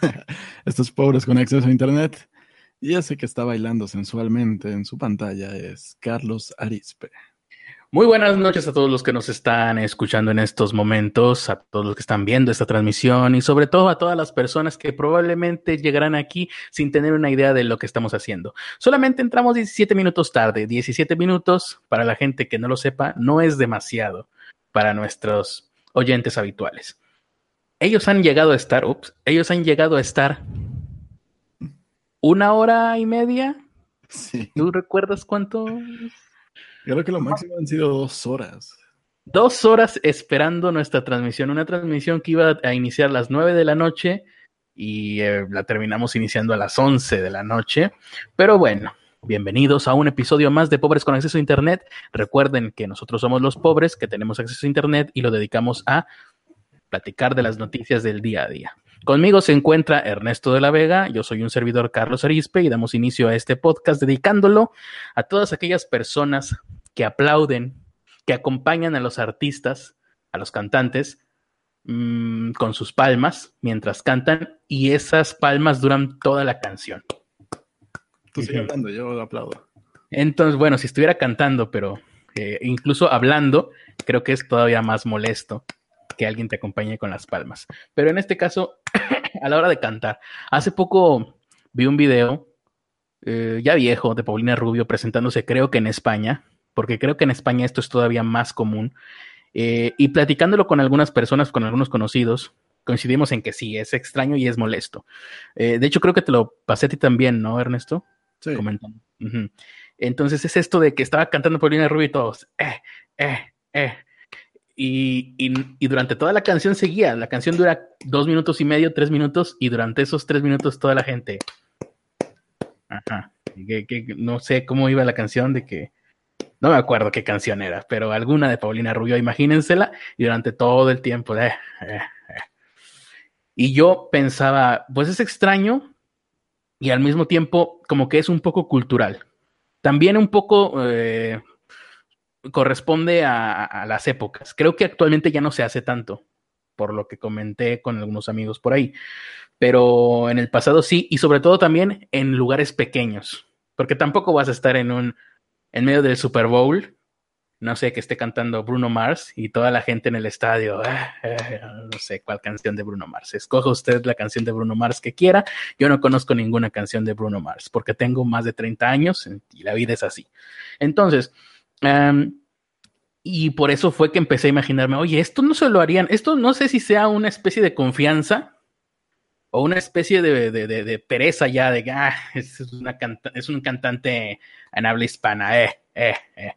Estos pobres con acceso a internet. Y ese que está bailando sensualmente en su pantalla es Carlos Arispe. Muy buenas noches a todos los que nos están escuchando en estos momentos, a todos los que están viendo esta transmisión y sobre todo a todas las personas que probablemente llegarán aquí sin tener una idea de lo que estamos haciendo. Solamente entramos 17 minutos tarde. 17 minutos, para la gente que no lo sepa, no es demasiado para nuestros oyentes habituales. Ellos han llegado a estar, ups, ellos han llegado a estar una hora y media. Sí. ¿Tú recuerdas cuánto? Creo que lo máximo han sido dos horas. Dos horas esperando nuestra transmisión, una transmisión que iba a iniciar a las nueve de la noche y eh, la terminamos iniciando a las once de la noche. Pero bueno, bienvenidos a un episodio más de Pobres con Acceso a Internet. Recuerden que nosotros somos los pobres que tenemos acceso a Internet y lo dedicamos a platicar de las noticias del día a día. Conmigo se encuentra Ernesto de la Vega, yo soy un servidor Carlos Arispe y damos inicio a este podcast dedicándolo a todas aquellas personas que aplauden, que acompañan a los artistas, a los cantantes, mmm, con sus palmas mientras cantan y esas palmas duran toda la canción. Tú sigues cantando, yo aplaudo. Entonces, bueno, si estuviera cantando, pero eh, incluso hablando, creo que es todavía más molesto que alguien te acompañe con las palmas. Pero en este caso, a la hora de cantar, hace poco vi un video eh, ya viejo de Paulina Rubio presentándose, creo que en España, porque creo que en España esto es todavía más común, eh, y platicándolo con algunas personas, con algunos conocidos, coincidimos en que sí, es extraño y es molesto. Eh, de hecho, creo que te lo pasé a ti también, ¿no, Ernesto? Comentando. Entonces es esto de que estaba cantando Paulina Rubio y todos, eh, eh, eh. Y, y, durante toda la canción seguía. La canción dura dos minutos y medio, tres minutos, y durante esos tres minutos toda la gente. Ajá. Que, no sé cómo iba la canción de que. No me acuerdo qué canción era, pero alguna de Paulina Rubio, imagínensela, y durante todo el tiempo. Eh, eh, eh. Y yo pensaba, pues es extraño, y al mismo tiempo, como que es un poco cultural. También un poco eh, corresponde a, a, las épocas. Creo que actualmente ya no se hace tanto, por lo que comenté con algunos amigos por ahí. Pero en el pasado sí, y sobre todo también en lugares pequeños, porque tampoco vas a estar en un en medio del Super Bowl, no sé, que esté cantando Bruno Mars y toda la gente en el estadio, eh, eh, no sé cuál canción de Bruno Mars. Escoja usted la canción de Bruno Mars que quiera. Yo no conozco ninguna canción de Bruno Mars porque tengo más de 30 años y la vida es así. Entonces, um, y por eso fue que empecé a imaginarme, oye, esto no se lo harían, esto no sé si sea una especie de confianza o una especie de, pereza ya, de ah, es, una es un cantante en habla hispana, eh, eh, eh.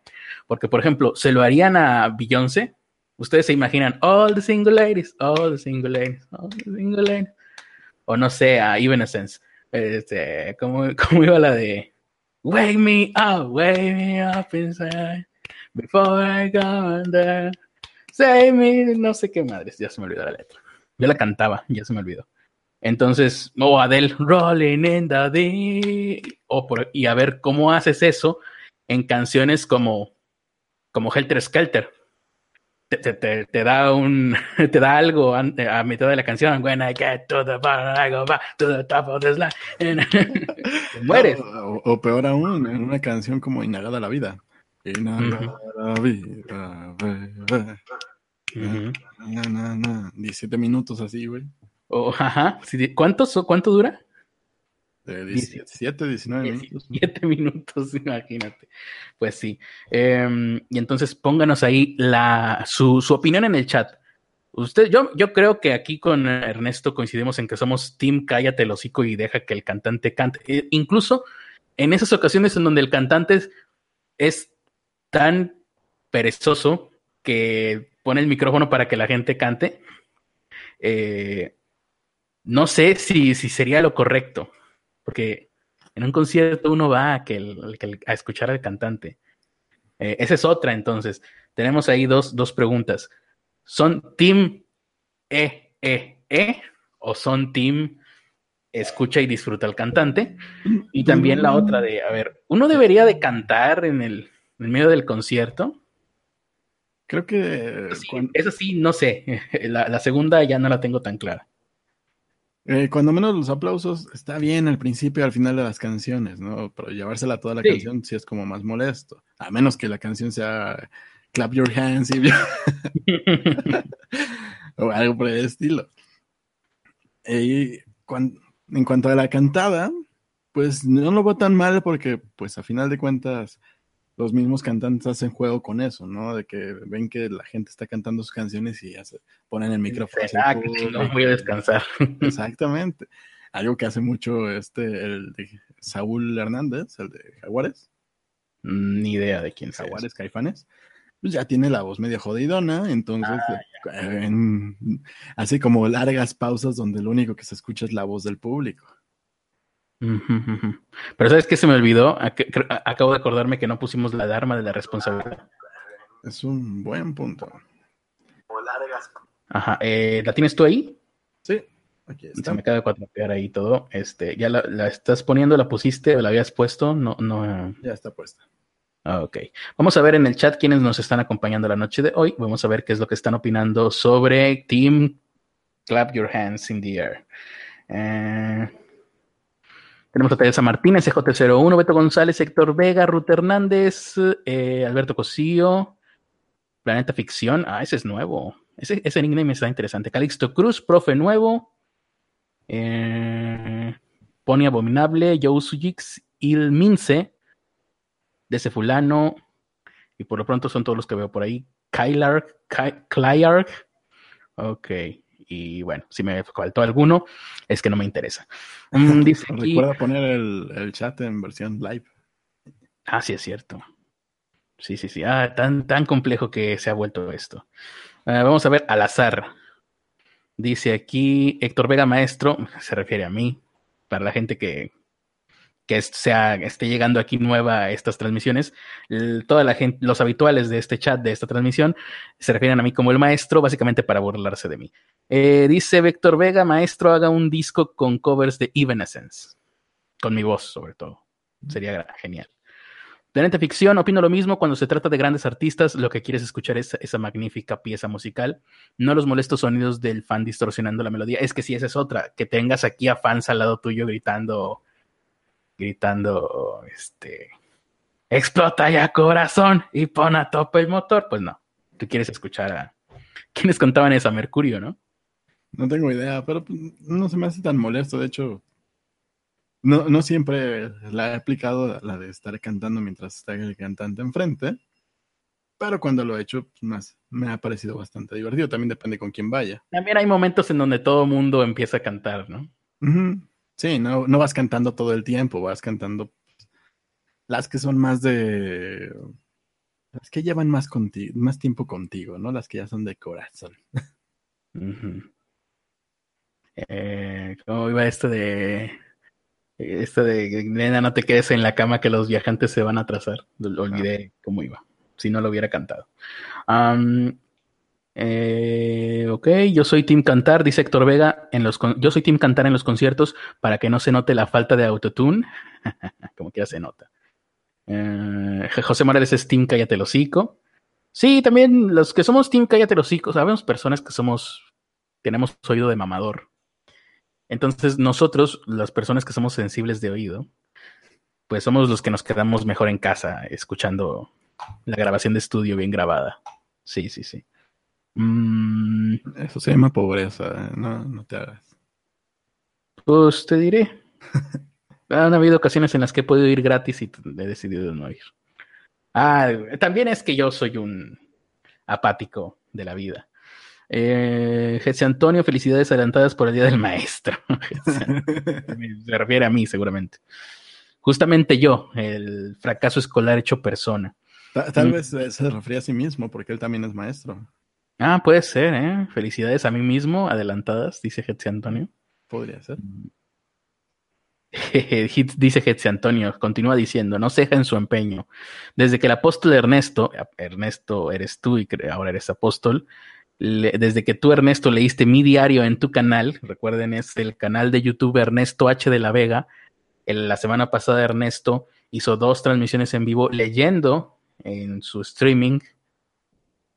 Porque, por ejemplo, se lo harían a Beyoncé, ustedes se imaginan, all the single ladies, all the single ladies, all the single ladies. O no sé, a Evanescence, este, ¿cómo, ¿cómo iba la de Wake me up, wake me up inside. Before I go under, save me, no sé qué madres, ya se me olvidó la letra. Yo la cantaba, ya se me olvidó. Entonces, o Adele, Rolling in the Deep, oh, por, y a ver cómo haces eso en canciones como, como Helter Skelter. Te, te, te, da un, te da algo a, a, mitad de la canción. When I get to the bottom, I go back to the top of the slide. te mueres. O, o, peor aún, en una canción como Inagada la vida. Inagada la vida, bebé. Uh -huh. na, na, na. 17 minutos así, güey. Oh, ajá. ¿Cuántos, ¿Cuánto dura? De 17, 19 minutos. 17 minutos, imagínate. Pues sí. Eh, y entonces pónganos ahí la, su, su, opinión en el chat. Usted, yo, yo creo que aquí con Ernesto coincidimos en que somos Team Cállate el hocico y deja que el cantante cante. Eh, incluso en esas ocasiones en donde el cantante es, es tan perezoso que pone el micrófono para que la gente cante. Eh, no sé si, si, sería lo correcto, porque en un concierto uno va a, que el, que el, a escuchar al cantante. Eh, esa es otra, entonces. Tenemos ahí dos, dos preguntas. ¿Son team E, E, E o son team escucha y disfruta al cantante? Y también la otra de, a ver, ¿uno debería de cantar en el, en el medio del concierto? Creo que... Eso sí, no sé. La, segunda ya no la tengo tan clara. Eh, cuando menos los aplausos está bien al principio y al final de las canciones, ¿no? Pero llevársela toda la canción sí es como más molesto. A menos que la canción sea Clap Your Hands y... o algo por el estilo. Y en cuanto a la cantada, pues no lo veo tan mal porque, pues a final de cuentas, los mismos cantantes hacen juego con eso, ¿no? De que ven que la gente está cantando sus canciones y ya se ponen el micrófono. Ah, no voy a descansar. Exactamente. Algo que hace mucho este, el de Saúl Hernández, el de Jaguares. Mm, ni idea de quién Jaguares, Caifanes. Pues ya tiene la voz media jodidona, entonces ah, hace como largas pausas donde lo único que se escucha es la voz del público. Pero ¿sabes qué se me olvidó? Acabo de acordarme que no pusimos la alarma de la responsabilidad. Es un buen punto. Ajá. Eh, ¿La tienes tú ahí? Sí. Aquí está. Se me acaba de cuatropear ahí todo. Este, ¿Ya la, estás poniendo? ¿La pusiste o la habías puesto? No, no. Ya está puesta. Ah, ok. Vamos a ver en el chat quiénes nos están acompañando la noche de hoy. Vamos a ver qué es lo que están opinando sobre Team Clap Your Hands in the Air. Eh, tenemos a Teresa Martínez, EJ01, Beto González, Héctor Vega, Ruth Hernández, eh, Alberto Cosío, Planeta Ficción. Ah, ese es nuevo. Ese, ese nickname está interesante. Calixto Cruz, profe nuevo. Eh, Pony Abominable, Joe Sujix, Il Mince, ese Fulano. Y por lo pronto son todos los que veo por ahí. Kylark, Clyark. Ok. Y bueno, si me faltó alguno, es que no me interesa. Mm, Recuerda poner el, chat en versión live. Ah, sí, es cierto. Sí, sí, sí. Ah, tan, tan complejo que se ha vuelto esto. Ah, vamos a ver al azar. Dice aquí Héctor Vega Maestro, se refiere a mí, para la gente que, que sea, esté llegando aquí nueva a estas transmisiones, toda la gente, los habituales de este chat, de esta transmisión, se refieren a mí como el maestro, básicamente para burlarse de mí. Eh, dice Víctor Vega, maestro, haga un disco con covers de Evanescence, con mi voz sobre todo. Sería genial. Planeta Ficción, opino lo mismo cuando se trata de grandes artistas, lo que quieres escuchar es esa magnífica pieza musical, no los molestos sonidos del fan distorsionando la melodía. Es que si esa es otra, que tengas aquí a fans al lado tuyo gritando gritando, este, explota ya corazón y pon a tope el motor. Pues no, tú quieres escuchar a quienes contaban esa Mercurio, ¿no? No tengo idea, pero pues, no se me hace tan molesto. De hecho, no, no siempre la he aplicado la de estar cantando mientras está el cantante enfrente. Pero cuando lo he hecho, pues, más me ha parecido bastante divertido. También depende con quién vaya. También hay momentos en donde todo el mundo empieza a cantar, ¿no? Sí, no, no vas cantando todo el tiempo, vas cantando las que son más de. Las que llevan más, contigo, más tiempo contigo, ¿no? Las que ya son de corazón. Eh, ¿Cómo iba esto de. Esto de, nena, no te quedes en la cama que los viajantes se van a atrasar? Olvidé cómo iba, si no lo hubiera cantado. Eh, ok, yo soy Team Cantar, dice Héctor Vega. En los yo soy Team Cantar en los conciertos para que no se note la falta de autotune. Como que ya se nota. Eh, José Morales es Team Cállate el Hocico. Sí, también los que somos Team Cállate el Hocico, sabemos personas que somos, tenemos oído de mamador. Entonces, nosotros, las personas que somos sensibles de oído, pues somos los que nos quedamos mejor en casa escuchando la grabación de estudio bien grabada. Sí, sí, sí. Mm, eso se llama pobreza, no, no te hagas. Pues te diré. Han habido ocasiones en las que he podido ir gratis y he decidido no ir. Ah, también es que yo soy un apático de la vida. Eh, Jesse Antonio, felicidades adelantadas por el Día del Maestro. Se refiere a mí, seguramente. Justamente yo, el fracaso escolar hecho persona. Tal, mm. vez se refiere a sí mismo, porque él también es maestro. Ah, puede ser, ¿eh? Felicidades a mí mismo, adelantadas, dice Hetzi Antonio. Podría ser. dice Hetzi Antonio, continúa diciendo, no ceja en su empeño. Desde que el apóstol Ernesto, Ernesto eres tú y ahora eres apóstol, desde que tú, Ernesto, leíste mi diario en tu canal, recuerden, es el canal de YouTube Ernesto H. de la Vega. la semana pasada Ernesto hizo dos transmisiones en vivo leyendo en su streaming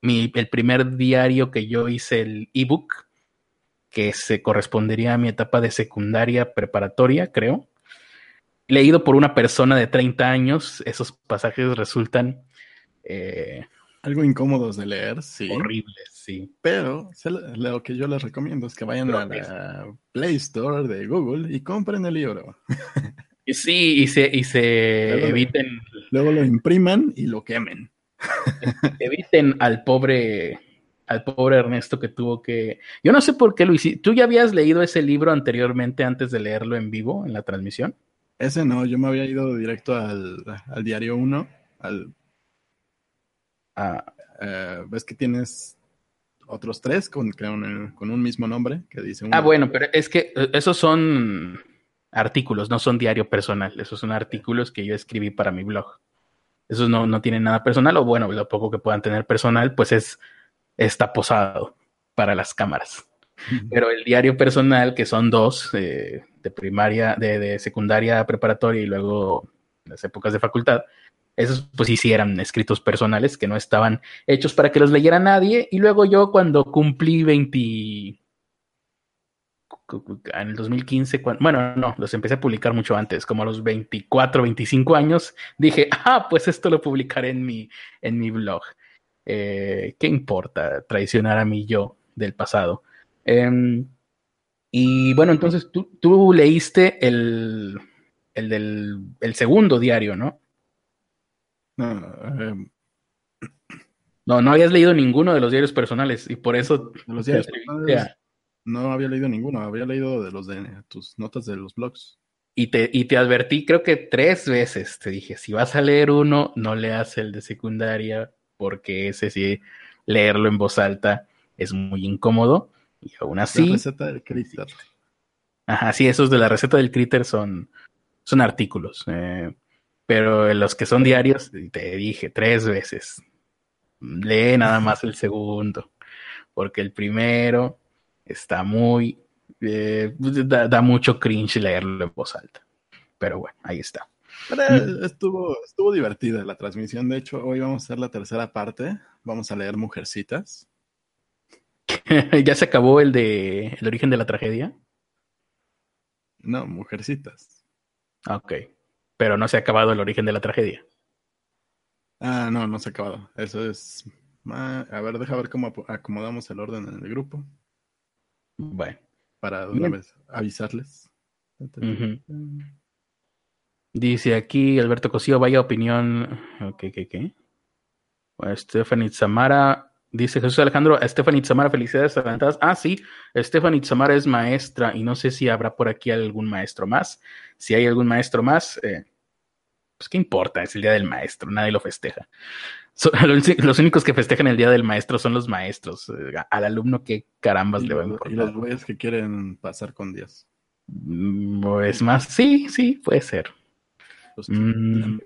mi, el primer diario que yo hice el ebook, que se correspondería a mi etapa de secundaria preparatoria, creo. Leído por una persona de 30 años, esos pasajes resultan eh, algo incómodos de leer, sí. Horribles, sí. Pero lo que yo les recomiendo es que vayan a la Play Store de Google y compren el libro. Sí, y se, y se eviten. Luego lo impriman y lo quemen. Eviten al pobre, al pobre Ernesto que tuvo que. Yo no sé por qué lo hiciste. ¿Tú ya habías leído ese libro anteriormente antes de leerlo en vivo, en la transmisión? Ese no, yo me había ido directo al, al diario 1, al eh, ves que tienes otros tres con, con un mismo nombre que dice. Ah, bueno, pero es que eh, esos son artículos, no son diario personal. Esos son artículos que yo escribí para mi blog. Esos no, no tienen nada personal, o bueno, lo poco que puedan tener personal, pues es está posado para las cámaras. Pero el diario personal, que son dos, eh, de primaria, de, de secundaria preparatoria y luego las épocas de facultad, esos pues sí, eran escritos personales que no estaban hechos para que los leyera nadie. Y luego yo cuando cumplí 20... En el 2015, bueno, no, los empecé a publicar mucho antes, como a los 24, 25 años, dije, ah, pues esto lo publicaré en mi, en mi blog. Eh, ¿Qué importa traicionar a mí yo del pasado? Em, y bueno, entonces tú, tú leíste el, el del el segundo diario, ¿no? No, no, no habías leído ninguno de los diarios personales y por eso los diarios personales no había leído ninguno, había leído de los de tus notas de los blogs. Y te, y te advertí, creo que tres veces, te dije, si vas a leer uno, no leas el de secundaria, porque ese sí, leerlo en voz alta es muy incómodo. Y aún así. La receta del critter. Ajá, sí, esos de la receta del critter son, son artículos. Eh, pero los que son diarios, te dije tres veces, lee nada más el segundo, porque el primero está muy, eh, da, mucho cringe leerlo en voz alta. Pero bueno, ahí está. estuvo, estuvo divertida la transmisión. De hecho, hoy vamos a hacer la tercera parte. Vamos a leer Mujercitas. ¿Ya se acabó el de El origen de la tragedia? No, Mujercitas. Ok pero no se ha acabado el origen de la tragedia. Ah, no, no se ha acabado. Eso es. Ah, a ver, deja ver cómo acomodamos el orden en el grupo. Bueno. Para una vez avisarles. Dice aquí Alberto Cosío, vaya opinión. ¿Qué, qué, qué? Stephanie Zamara. Dice Jesús Alejandro, Stephanie Zamara, felicidades adelantadas. Ah, sí, Stephanie Zamara es maestra y no sé si habrá por aquí algún maestro más. Si hay algún maestro más, eh, pues qué importa, es el día del maestro, nadie lo festeja. los únicos que festejan el día del maestro son los maestros. Eh, al alumno, qué carambas le va a importar. Y los güeyes que quieren pasar con 10. Mm, pues más, sí, sí, puede ser. Mm.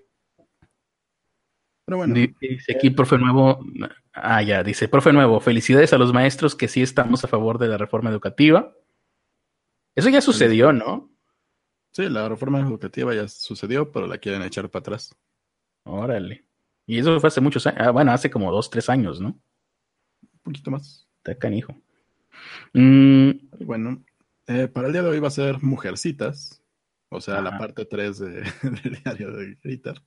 Pero bueno. Dice aquí, profe nuevo. Ah, ya, dice, profe nuevo, felicidades a los maestros que sí estamos a favor de la reforma educativa. Eso ya sucedió, ¿no? Sí, la reforma educativa ya sucedió, pero la quieren echar para atrás. Órale. Y eso fue hace muchos años. Ah, bueno, hace como dos, tres años, ¿no? Un poquito más. Está canijo. Mm. Bueno, eh, para el día de hoy va a ser Mujercitas. O sea, la parte 3 de, del diario de Gritter.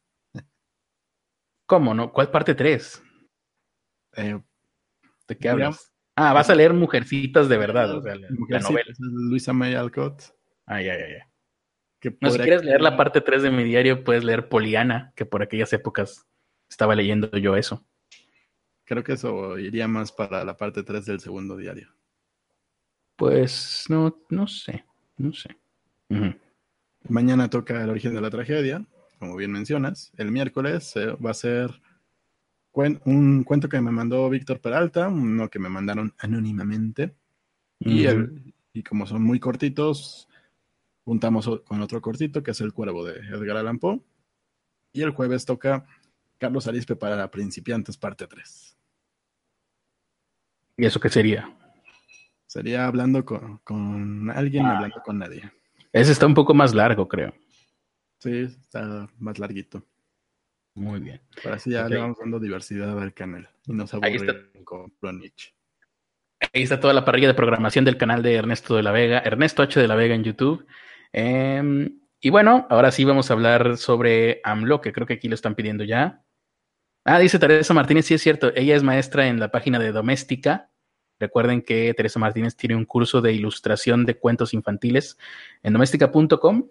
¿Cómo no? ¿Cuál parte 3? Eh, ¿De qué hablas? Ah, vas a leer Mujercitas de verdad, o sea, la, novela. Luisa May Alcott. Ah, ya, ya, ya no, si quieres leer la parte 3 de mi diario, puedes leer Poliana, que por aquellas épocas estaba leyendo yo eso. Creo que eso iría más para la parte 3 del segundo diario. Pues no, no sé, no sé. Mañana toca el origen de la tragedia, como bien mencionas. El miércoles eh, va a ser un cuento que me mandó Víctor Peralta, uno que me mandaron anónimamente. y, y como son muy cortitos, juntamos con otro cortito que es El Cuervo de Edgar Allan Poe. Y el jueves toca Carlos Arispe para principiantes, parte 3. ¿Y eso qué sería? Sería hablando con, alguien, ah. hablando con nadie. Ese está un poco más largo, creo. Sí, está más larguito. Muy bien. Para así ya le vamos dando diversidad al canal y nos aburre con Plonich. Ahí está toda la parrilla de programación del canal de Ernesto de la Vega, Ernesto H. de la Vega en YouTube. Em, y bueno, ahora sí vamos a hablar sobre AMLO, que creo que aquí lo están pidiendo ya. Ah, dice Teresa Martínez, sí es cierto, ella es maestra en la página de Doméstica. Recuerden que Teresa Martínez tiene un curso de ilustración de cuentos infantiles en doméstica.com.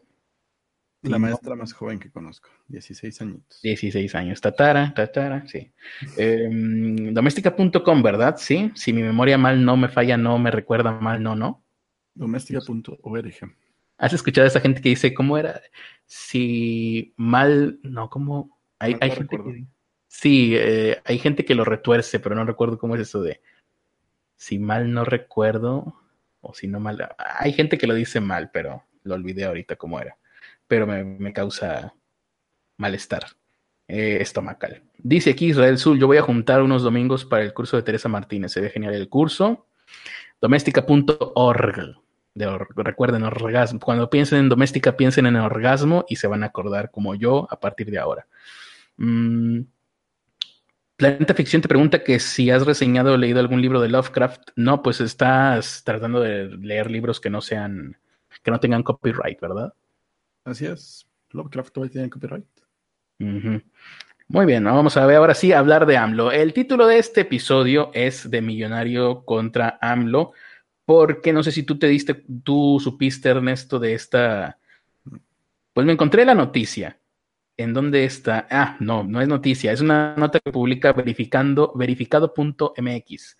La maestra más joven que conozco, 16 años. 16 años, tatara, tatara, sí. Em, doméstica.com, ¿verdad? Sí, si mi memoria mal no me falla, no me recuerda mal, no, no. Doméstica.org. ¿Has escuchado a esa gente que dice, ¿cómo era? Si mal, no, ¿cómo? Hay, hay gente que, sí, eh, hay gente que lo retuerce, pero no recuerdo cómo es eso de, si mal no recuerdo, o si no mal, hay gente que lo dice mal, pero lo olvidé ahorita cómo era pero me, causa malestar eh, estomacal. Dice aquí Israel Sul, yo voy a juntar unos domingos para el curso de Teresa Martínez. Se ve genial el curso. Doméstica.org. recuerden, orgasmo. Cuando piensen en doméstica, piensen en orgasmo y se van a acordar como yo a partir de ahora. Mm, Planeta Ficción te pregunta que si has reseñado o leído algún libro de Lovecraft. No, pues estás tratando de leer libros que no sean, que no tengan copyright, ¿verdad? Así es. Lovecraft todavía tiene copyright. Muy bien, vamos a ver ahora sí hablar de AMLO. El título de este episodio es de Millonario contra AMLO, porque no sé si tú te diste, tú supiste, Ernesto, de esta. Pues me encontré la noticia. ¿En dónde está? Ah, no, no es noticia, es una nota que publica verificando, verificado.mx,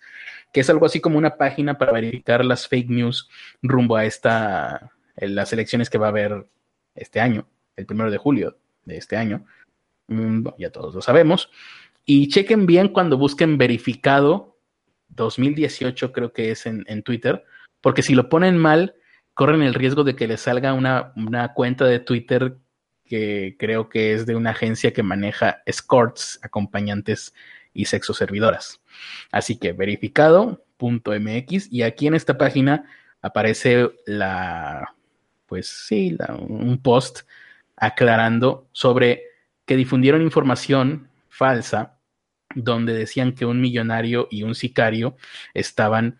que es algo así como una página para verificar las fake news rumbo a esta, las elecciones que va a haber este año, el primero de julio de este año. Mm, ya todos lo sabemos. Y chequen bien cuando busquen verificado 2018, creo que es en, Twitter, porque si lo ponen mal, corren el riesgo de que les salga una, una cuenta de Twitter que creo que es de una agencia que maneja escorts, acompañantes y sexo servidoras. Así que verificado.mx y aquí en esta página aparece la, pues sí, un post aclarando sobre que difundieron información falsa donde decían que un millonario y un sicario estaban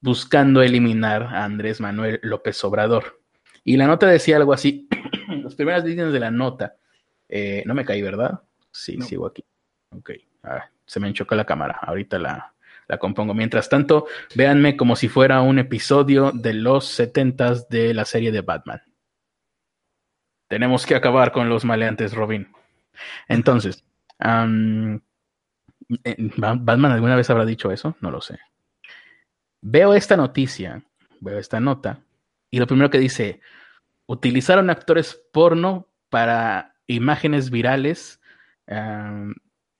buscando eliminar a Andrés Manuel López Obrador. Y la nota decía algo así, las primeras líneas de la nota, eh, no me caí, ¿verdad? Sí, sigo aquí. Ok, ah, se me enchocó la cámara, ahorita la, la compongo. Mientras tanto, véanme como si fuera un episodio de los setentas de la serie de Batman. Tenemos que acabar con los maleantes, Robin. Entonces, eh, ¿Batman alguna vez habrá dicho eso? No lo sé. Veo esta noticia, veo esta nota, y lo primero que dice, utilizaron actores porno para imágenes virales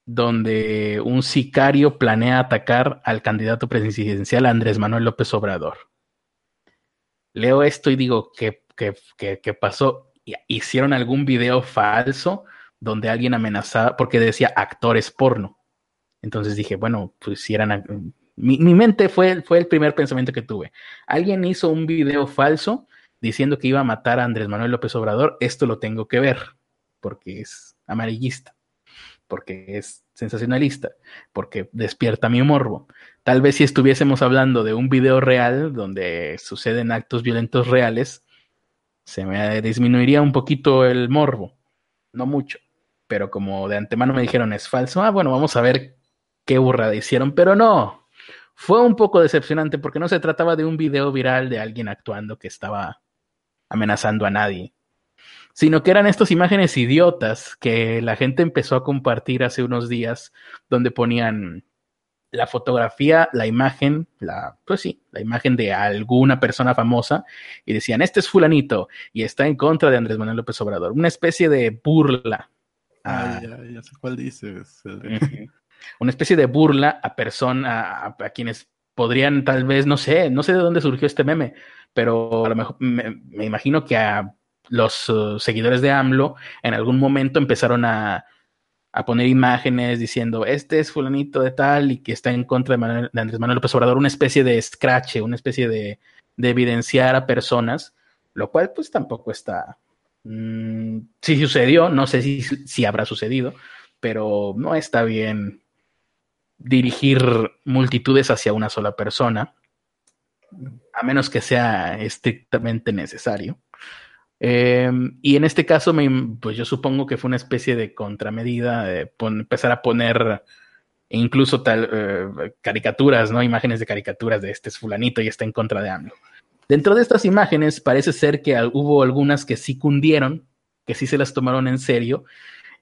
donde un sicario planea atacar al candidato presidencial Andrés Manuel López Obrador. Leo esto y digo, ¿qué, qué, pasó? ¿Hicieron algún video falso donde alguien amenazaba, porque decía actores porno? Entonces dije, bueno, pues si eran... Mi, mi mente fue, fue el primer pensamiento que tuve. Alguien hizo un video falso diciendo que iba a matar a Andrés Manuel López Obrador, esto lo tengo que ver, porque es amarillista porque es sensacionalista, porque despierta mi morbo. Tal vez si estuviésemos hablando de un video real donde suceden actos violentos reales, se me disminuiría un poquito el morbo, no mucho, pero como de antemano me dijeron es falso, ah, bueno, vamos a ver qué burrada hicieron, pero no, fue un poco decepcionante porque no se trataba de un video viral de alguien actuando que estaba amenazando a nadie sino que eran estas imágenes idiotas que la gente empezó a compartir hace unos días, donde ponían la fotografía, la imagen, la, pues sí, la imagen de alguna persona famosa y decían, este es fulanito y está en contra de Andrés Manuel López Obrador, una especie de burla. Ah, ya, ya sé cuál dices. una especie de burla a personas, a, quienes podrían tal vez, no sé, no sé de dónde surgió este meme, pero a lo mejor me imagino que a los uh, seguidores de AMLO en algún momento empezaron a, poner imágenes diciendo, este es fulanito de tal y que está en contra de, Andrés Manuel López Obrador, una especie de scratch, una especie de, evidenciar a personas, lo cual pues tampoco está... Mm, si sucedió, no sé si, si habrá sucedido, pero no está bien dirigir multitudes hacia una sola persona, a menos que sea estrictamente necesario. Em, y en este caso, pues yo supongo que fue una especie de contramedida de empezar a poner incluso tal eh, caricaturas, ¿no? Imágenes de caricaturas de este es fulanito y está en contra de AMLO. Dentro de estas imágenes parece ser que hubo algunas que sí cundieron, que sí se las tomaron en serio,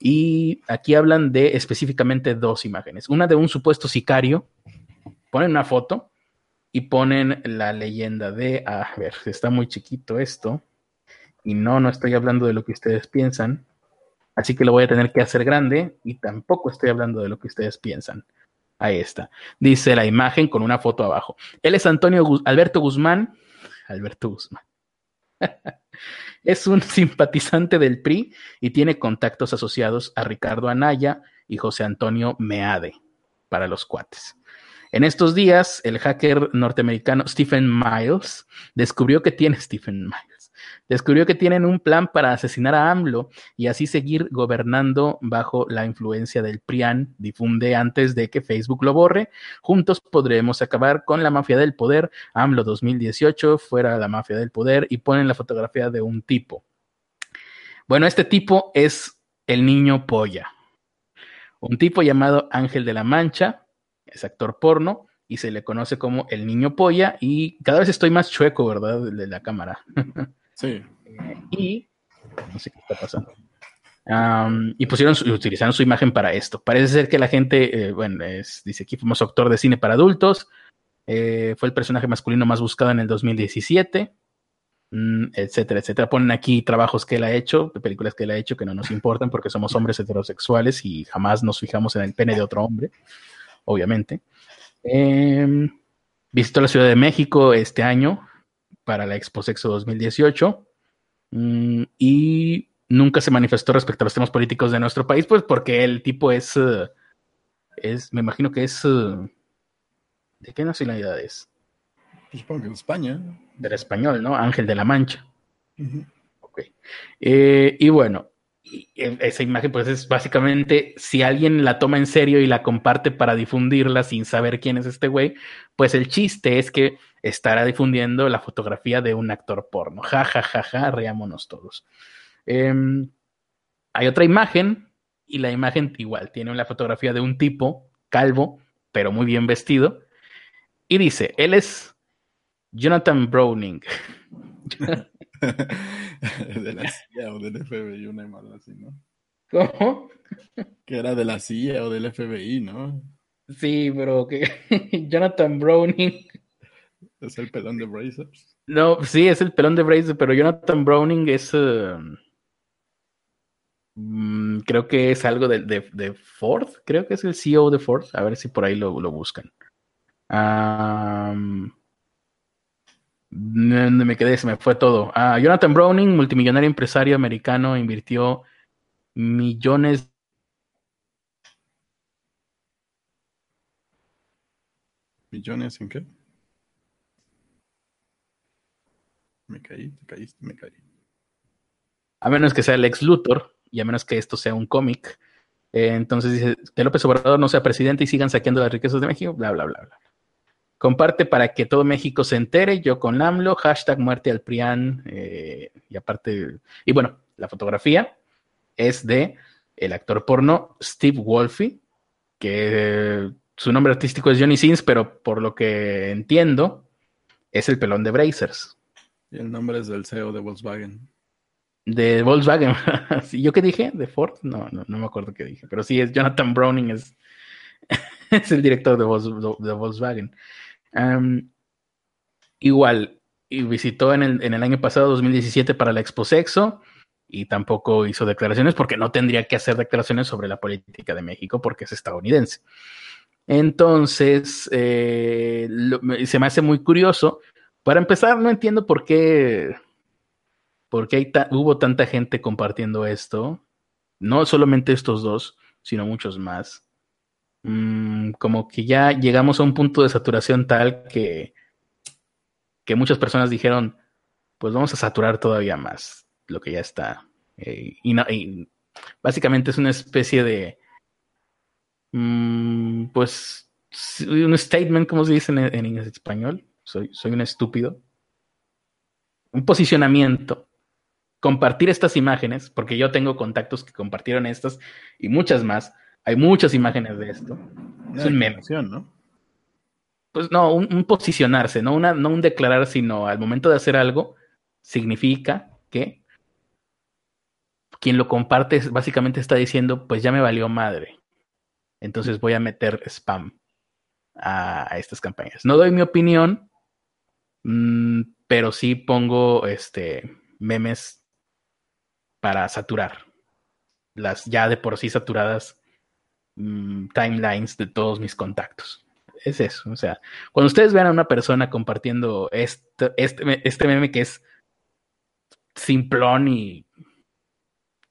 y aquí hablan de específicamente dos imágenes. Una de un supuesto sicario, ponen una foto y ponen la leyenda de, a ver, está muy chiquito esto, y no, no estoy hablando de lo que ustedes piensan, así que lo voy a tener que hacer grande y tampoco estoy hablando de lo que ustedes piensan. Ahí está. Dice la imagen con una foto abajo. Él es Antonio Alberto Guzmán. Alberto Guzmán. es un simpatizante del PRI y tiene contactos asociados a Ricardo Anaya y José Antonio Meade para los cuates. En estos días, el hacker norteamericano Stephen Miles descubrió que tiene Stephen Miles descubrió que tienen un plan para asesinar a AMLO y así seguir gobernando bajo la influencia del PRIAN, difunde antes de que Facebook lo borre. Juntos podremos acabar con la mafia del poder. AMLO 2018, fuera la mafia del poder, y ponen la fotografía de un tipo. Bueno, este tipo es el niño polla. Un tipo llamado Ángel de la Mancha, es actor porno, y se le conoce como el niño polla, y cada vez estoy más chueco, ¿verdad? De la cámara. Sí. y no sé qué está pasando. y pusieron utilizaron su imagen para esto. Parece ser que la gente, eh, bueno, dice aquí fuimos actor de cine para adultos. Eh, fue el personaje masculino más buscado en el 2017, mm, etcétera, etcétera. Ponen aquí trabajos que él ha hecho, películas que él ha hecho que no nos importan porque somos hombres heterosexuales y jamás nos fijamos en el pene de otro hombre, obviamente. Em, visitó la Ciudad de México este año, para la Expo Sexo 2018 mm, y nunca se manifestó respecto a los temas políticos de nuestro país, pues porque el tipo es, eh, es me imagino que es, eh, ¿de qué nacionalidad es? Pues supongo que de España. Del español, ¿no? Ángel de la Mancha. Ok. Eh, y bueno, esa imagen pues es básicamente si alguien la toma en serio y la comparte para difundirla sin saber quién es este güey, pues el chiste es que estará difundiendo la fotografía de un actor porno. Ja, ja, ja, ja, reámonos todos. Em, hay otra imagen y la imagen igual tiene la fotografía de un tipo calvo, pero muy bien vestido. Y dice, él es Jonathan Browning. de la CIA o del FBI, una imagen así, ¿no? ¿Cómo? Que era de la CIA o del FBI, ¿no? Sí, pero que Jonathan Browning ¿Es el pelón de Brazers? No, sí, es el pelón de Brazers, pero Jonathan Browning es. Um, mm, creo que es algo de, de, Ford. Creo que es el CEO de Ford. A ver si por ahí lo, buscan. Me quedé, se me fue todo. Ah, Jonathan Browning, multimillonario empresario americano, invirtió millones ¿Millones en qué? Me caí, te caíste, me caí. A menos que sea el ex Luthor y a menos que esto sea un cómic. Eh, entonces dice que López Obrador no sea presidente y sigan saqueando las riquezas de México, bla, bla, bla, bla. Comparte para que todo México se entere, yo con AMLO, hashtag muerte al PRIAN, eh, y aparte, y bueno, la fotografía es de el actor porno Steve Wolfie, que su nombre artístico es Johnny Sins, pero por lo que entiendo, es el pelón de Brazers. Y el nombre es del CEO de Volkswagen. De Volkswagen. ¿Yo qué dije? ¿De Ford? No, no, no me acuerdo qué dije. Pero sí, es Jonathan Browning, es, es el director de, Volkswagen. Igual, y visitó en el, en el año pasado, 2017, para la Expo Sexo y tampoco hizo declaraciones porque no tendría que hacer declaraciones sobre la política de México porque es estadounidense. Entonces, eh, se me hace muy curioso para empezar, no entiendo por qué, por qué hubo tanta gente compartiendo esto. No solamente estos dos, sino muchos más. Mm, como que ya llegamos a un punto de saturación tal que, que muchas personas dijeron, pues vamos a saturar todavía más lo que ya está. Eh, y, básicamente es una especie de Mm, pues un statement, como se dice en, en español. Soy, soy un estúpido. Un posicionamiento. Compartir estas imágenes, porque yo tengo contactos que compartieron estas y muchas más. Hay muchas imágenes de esto. Es un meme. ¿no? Pues no, un, posicionarse, no, una, no un declarar, sino al momento de hacer algo, significa que quien lo comparte básicamente está diciendo, pues ya me valió madre. Entonces voy a meter spam a, estas campañas. No doy mi opinión, mm, pero sí pongo este memes para saturar las ya de por sí saturadas mm, timelines de todos mis contactos. Es eso, o sea, cuando ustedes vean a una persona compartiendo este, este, este meme que es simplón y,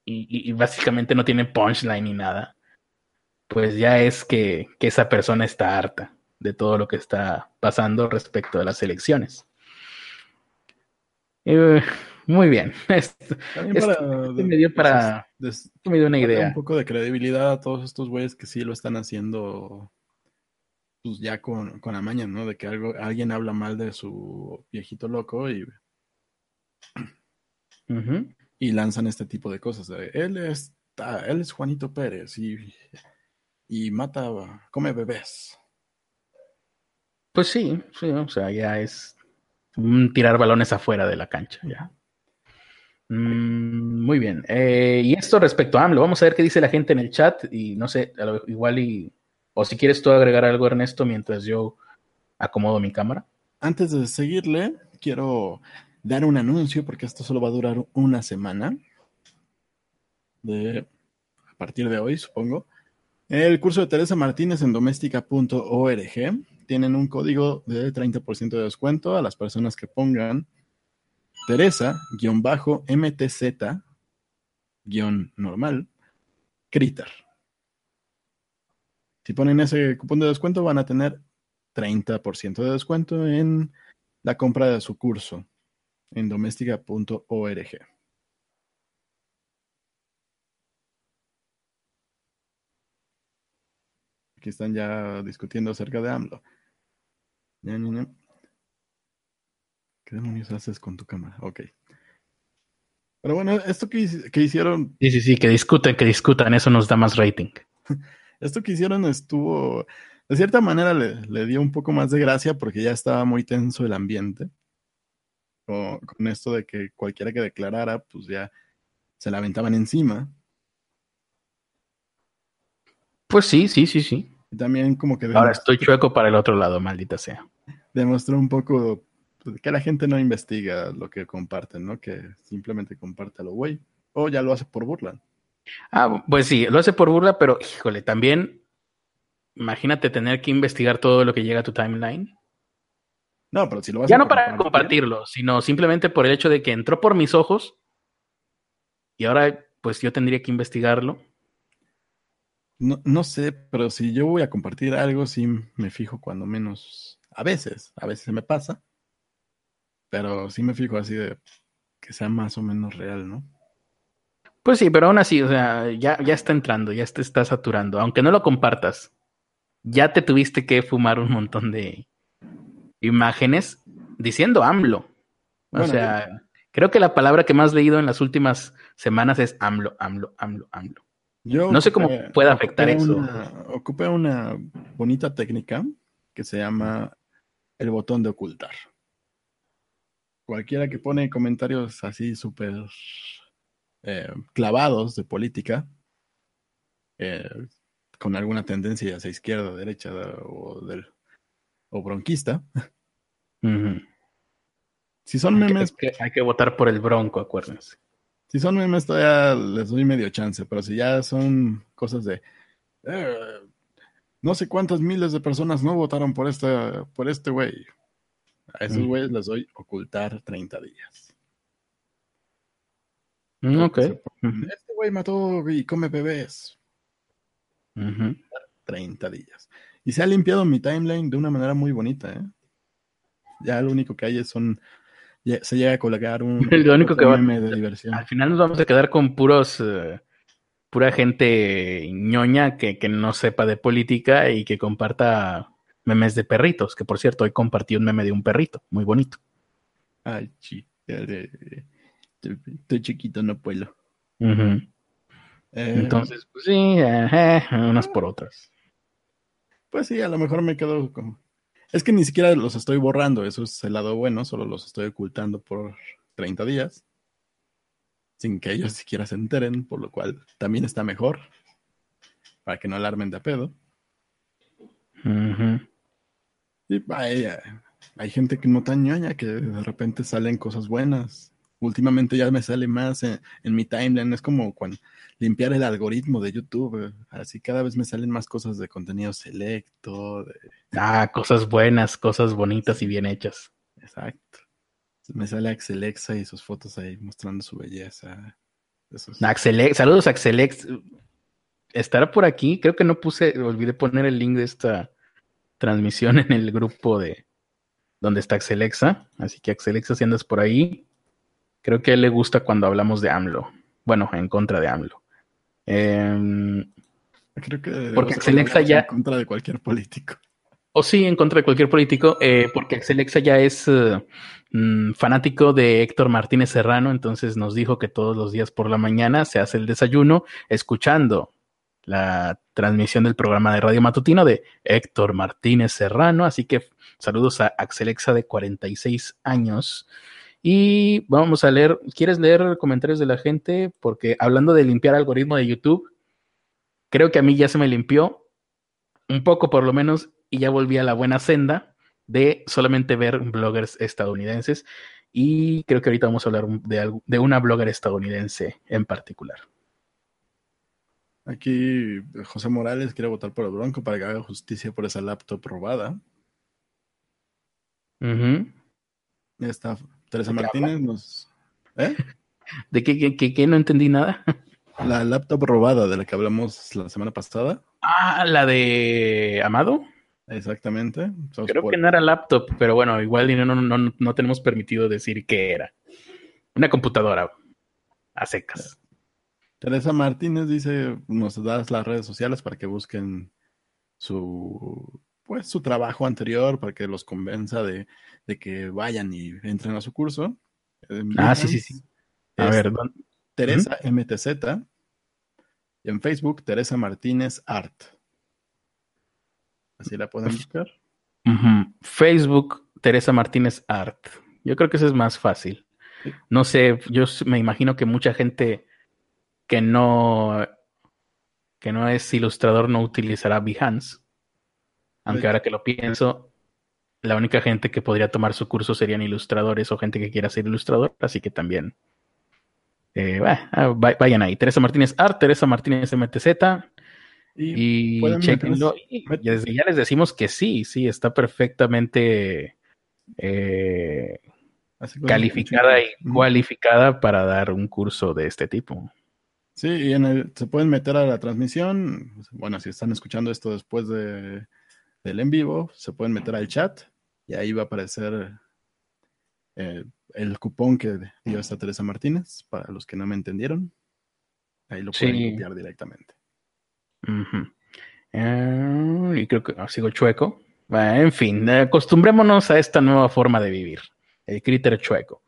y, básicamente no tiene punchline ni nada, pues ya es que, esa persona está harta de todo lo que está pasando respecto a las elecciones. Eh, muy bien. Esto, me dio para. me dio una idea. Un poco de credibilidad a todos estos güeyes que sí lo están haciendo. Pues ya con, con amaña, ¿no? De que algo, alguien habla mal de su viejito loco y. Y lanzan este tipo de cosas. él, es, él es Juanito Pérez y y mata, come bebés. Pues sí, sí, o sea, ya es tirar balones afuera de la cancha, ya. Mm, muy bien. Eh, y esto respecto a AMLO, vamos a ver qué dice la gente en el chat y no sé, igual y... O si quieres tú agregar algo, Ernesto, mientras yo acomodo mi cámara. Antes de seguirle, quiero dar un anuncio porque esto solo va a durar una semana. De, a partir de hoy, supongo. El curso de Teresa Martínez en doméstica.org tienen un código de 30% de descuento a las personas que pongan Teresa-MTZ-normal Critter. Si ponen ese cupón de descuento van a tener 30% de descuento en la compra de su curso en doméstica.org. Aquí están ya discutiendo acerca de AMLO. ¿Qué demonios haces con tu cámara? Ok. Pero bueno, esto que, hicieron. Sí, sí, sí, que discuten, que discutan, eso nos da más rating. esto que hicieron estuvo. De cierta manera le, dio un poco más de gracia porque ya estaba muy tenso el ambiente. Con, con esto de que cualquiera que declarara, pues ya se la aventaban encima. Pues sí, sí, sí, sí. también como que... Ahora estoy chueco para el otro lado, maldita sea. Demostró un poco que la gente no investiga lo que comparten, ¿no? Que simplemente comparte lo güey. O ya lo hace por burla. Ah, pues sí, lo hace por burla, pero híjole, también imagínate tener que investigar todo lo que llega a tu timeline. No, pero si lo vas Ya no para compartirlo, sino simplemente por el hecho de que entró por mis ojos y ahora pues yo tendría que investigarlo. No, no sé, pero si yo voy a compartir algo, sí me fijo cuando menos. A veces, a veces me pasa. Pero sí me fijo así de que sea más o menos real, ¿no? Pues sí, pero aún así, o sea, ya, ya está entrando, ya te está saturando. Aunque no lo compartas, ya te tuviste que fumar un montón de imágenes diciendo AMLO. O sea, creo que la palabra que más he leído en las últimas semanas es AMLO, AMLO, AMLO, AMLO no sé cómo puede afectar eso. ocupa una bonita técnica que se llama el botón de ocultar. Cualquiera que pone comentarios así súper eh, clavados de política, eh, con alguna tendencia hacia izquierda, derecha o, del, o bronquista. Si son memes. hay que votar por el bronco, acuérdense. Si son memes, todavía les doy medio chance, pero si ya son cosas de. Eh, no sé cuántas miles de personas no votaron por este, por este güey. A esos mm. güeyes les doy ocultar 30 días. Mm, ok. Este güey mató y come bebés. 30 días. Y se ha limpiado mi timeline de una manera muy bonita, ¿eh? Ya lo único que hay son se llega a colocar un lo único que meme de diversión. Al final nos vamos a quedar con puros eh, pura gente ñoña que, que no sepa de política y que comparta memes de perritos, que por cierto hoy compartí un meme de un perrito, muy bonito. Ay, sí. Estoy chiquito, no puedo. Eh, Entonces, pues sí, eh, unas por otras. Pues sí, a lo mejor me quedo con... Es que ni siquiera los estoy borrando, eso es el lado bueno, solo los estoy ocultando por 30 días, sin que ellos siquiera se enteren, por lo cual también está mejor, para que no alarmen de a pedo. Y hay, hay gente que no tan ñoña, que de repente salen cosas buenas. Últimamente ya me sale más en, en mi timeline, es como cuando limpiar el algoritmo de YouTube, así cada vez me salen más cosas de contenido selecto, de Ah, cosas buenas, cosas bonitas y bien hechas. Exacto. Me sale Axelexa y sus fotos ahí mostrando su belleza. Eso es- Axelex, saludos Axelex. Estará por aquí, creo que no puse, olvidé poner el link de esta transmisión en el grupo de donde está Axelexa. Así que Axelexa, si andas por ahí, creo que a él le gusta cuando hablamos de AMLO. Bueno, en contra de AMLO. Em, Creo que Porque Axelexa ya- en contra de cualquier político. O sí, en contra de cualquier político, eh, porque Axelexa ya es eh, mm, fanático de Héctor Martínez Serrano, entonces nos dijo que todos los días por la mañana se hace el desayuno escuchando la transmisión del programa de Radio Matutino de Héctor Martínez Serrano, así que saludos a Axelexa de 46 años. Y vamos a leer, ¿quieres leer comentarios de la gente? Porque hablando de limpiar algoritmo de YouTube, creo que a mí ya se me limpió, un poco por lo menos, y ya volví a la buena senda de solamente ver bloggers estadounidenses. Y creo que ahorita vamos a hablar de, de una blogger estadounidense en particular. Aquí José Morales quiere votar por el Bronco para que haga justicia por esa laptop robada. Ya está Teresa ¿De qué Martínez nos... ¿Eh? ¿De qué, qué- qué- qué? no entendí nada? La laptop robada de la que hablamos la semana pasada. Ah, la de Amado. Exactamente. Sos Creo por- que no era laptop, pero bueno, igual no, no, no, no tenemos permitido decir qué era. Una computadora a secas. Teresa Martínez dice, nos das las redes sociales para que busquen su pues su trabajo anterior, para que los convenza de, de que vayan y entren a su curso. En Ah, sí, sí, sí. A ver, ¿dónde- Teresa MTZ. Y en Facebook, Teresa Martínez Art. Así la pueden buscar. Ujú. Facebook, Teresa Martínez Art. Yo creo que eso es más fácil. Sí. No sé, yo me imagino que mucha gente que no que no es ilustrador no utilizará Behance. Aunque Sí. ahora que lo pienso, la única gente que podría tomar su curso serían ilustradores o gente que quiera ser ilustrador, así que también eh, ah, va- vayan ahí. Teresa Martínez Art, Teresa Martínez MTZ. Y, Y chequenlo. ya les decimos que sí, sí, está perfectamente eh, calificada y cualificada para dar un curso de este tipo. Sí, y en el- se pueden meter a la transmisión. Bueno, si están escuchando esto después de, del en vivo, se pueden meter al chat y ahí va a aparecer eh, el cupón que dio esta Teresa Martínez, para los que no me entendieron. Ahí lo pueden Sí. copiar directamente. Eh, y creo que ah, sigo chueco. Bueno, en fin, acostumbrémonos a esta nueva forma de vivir, el critter chueco.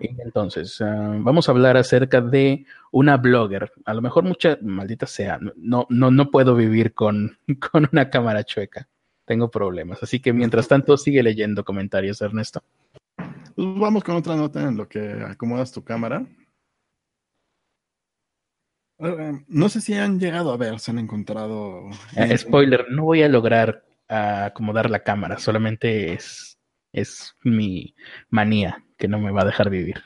Entonces, ah, vamos a hablar acerca de una blogger. A lo mejor mucha, maldita sea, no, no, no puedo vivir con, con una cámara chueca. Tengo problemas. Así que mientras tanto, sigue leyendo comentarios, Ernesto. Pues vamos con otra nota en lo que acomodas tu cámara. Eh, no sé si han llegado a ver, se han encontrado. Eh, spoiler, no voy a lograr ah, acomodar la cámara, solamente es, es mi manía que no me va a dejar vivir.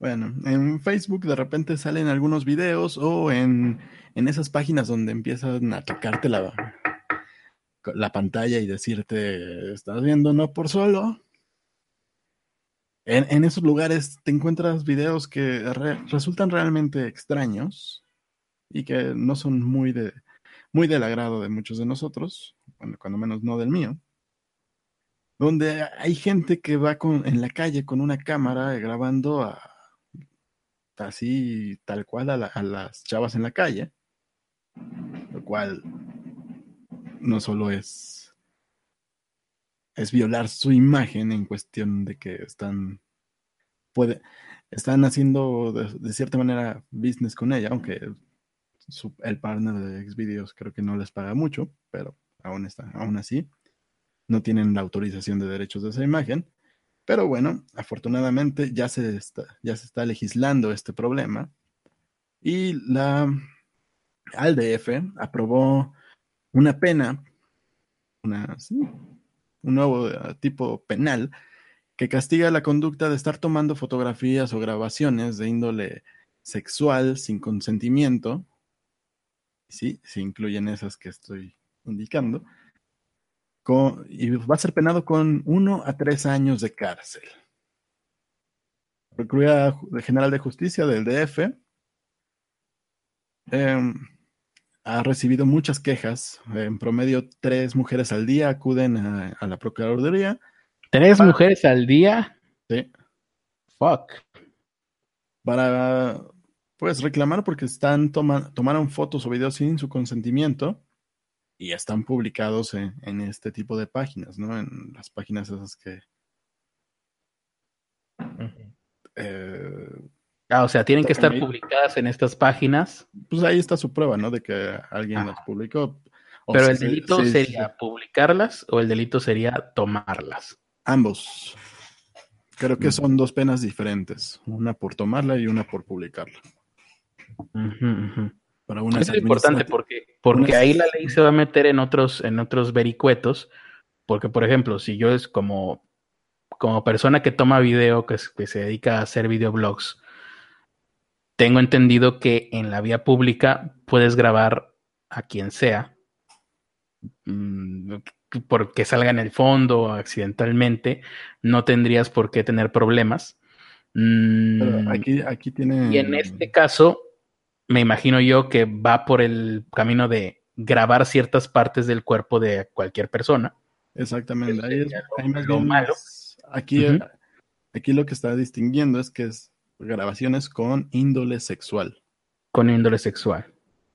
Bueno, en Facebook de repente salen algunos videos o en, en esas páginas donde empiezan a tocarte la, la pantalla y decirte, estás viendo no por solo. En, en esos lugares te encuentras videos que re- resultan realmente extraños y que no son muy, de, muy del agrado de muchos de nosotros, bueno, cuando menos no del mío donde hay gente que va con, en la calle con una cámara grabando a así tal cual a, a las chavas en la calle, lo cual no solo es es violar su imagen en cuestión de que están puede están haciendo de, cierta manera business con ella, aunque el partner de Xvideos creo que no les paga mucho, pero aún está, aún así no tienen la autorización de derechos de esa imagen. Pero bueno, afortunadamente ya se está, ya se está legislando este problema y la ALDF aprobó una pena, un nuevo eh, tipo penal que castiga la conducta de estar tomando fotografías o grabaciones de índole sexual sin consentimiento. Sí, se incluyen esas que estoy indicando. Y va a ser penado con uno a tres años de cárcel. Procuraduría General de Justicia del DF em, ha recibido muchas quejas. En promedio, tres mujeres al día acuden a, a la Procuraduría ¿Tres mujeres al día? Sí. Fuck. Para, pues, reclamar porque están tomaron fotos o videos sin su consentimiento y están publicados en, este tipo de páginas, ¿no? En las páginas esas que... Eh, ah, o sea, tienen que estar publicadas en estas páginas. Pues ahí está su prueba, ¿no? De que alguien las publicó. Pero el delito sería publicarlas o el delito sería tomarlas. Ambos. Creo que son dos penas diferentes, una por tomarla y una por publicarla. Para una es importante porque, porque ahí la ley se va a meter en otros, en otros vericuetos, porque por ejemplo, si yo es como, como persona que toma video, que, que se dedica a hacer videoblogs, tengo entendido que en la vía pública puedes grabar a quien sea, mm, porque salga en el fondo accidentalmente, no tendrías por qué tener problemas. Mm, aquí, aquí tiene. Y en este caso, me imagino yo que va por el camino de grabar ciertas partes del cuerpo de cualquier persona. Exactamente. Ahí, es, lo, malo. Aquí, aquí lo que está distinguiendo es que es grabaciones con índole sexual. Con índole sexual.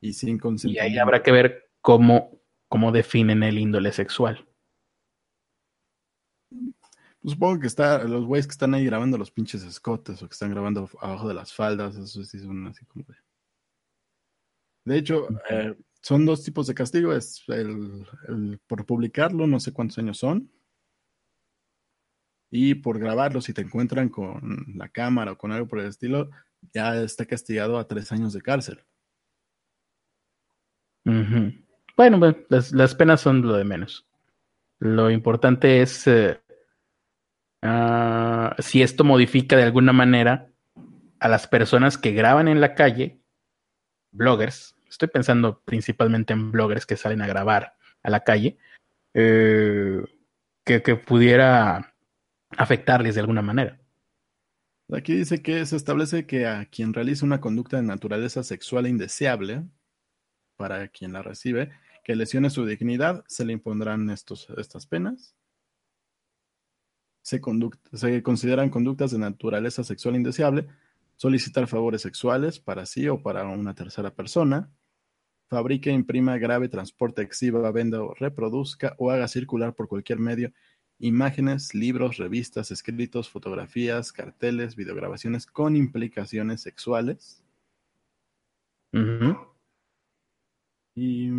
Y sin consentimiento. Y ahí habrá que ver cómo cómo definen el índole sexual. Pues supongo que está, los güeyes que están ahí grabando los pinches escotes o que están grabando abajo de las faldas, eso sí son así como de. De hecho, eh, son dos tipos de castigo. Es el, por publicarlo, no sé cuántos años son. Y por grabarlo, si te encuentran con la cámara o con algo por el estilo, ya está castigado a tres años de cárcel. Bueno, las, penas son lo de menos. Lo importante es eh, ah, si esto modifica de alguna manera a las personas que graban en la calle, bloggers, estoy pensando principalmente en bloggers que salen a grabar a la calle, eh, que, pudiera afectarles de alguna manera. Aquí dice que se establece que a quien realiza una conducta de naturaleza sexual indeseable, para quien la recibe, que lesione su dignidad, se le impondrán estos, estas penas. Se, se consideran conductas de naturaleza sexual indeseable, solicitar favores sexuales para sí o para una tercera persona, fabrique, imprima, grave, transporte, exhiba, venda o reproduzca o haga circular por cualquier medio imágenes, libros, revistas, escritos, fotografías, carteles, videograbaciones con implicaciones sexuales. Y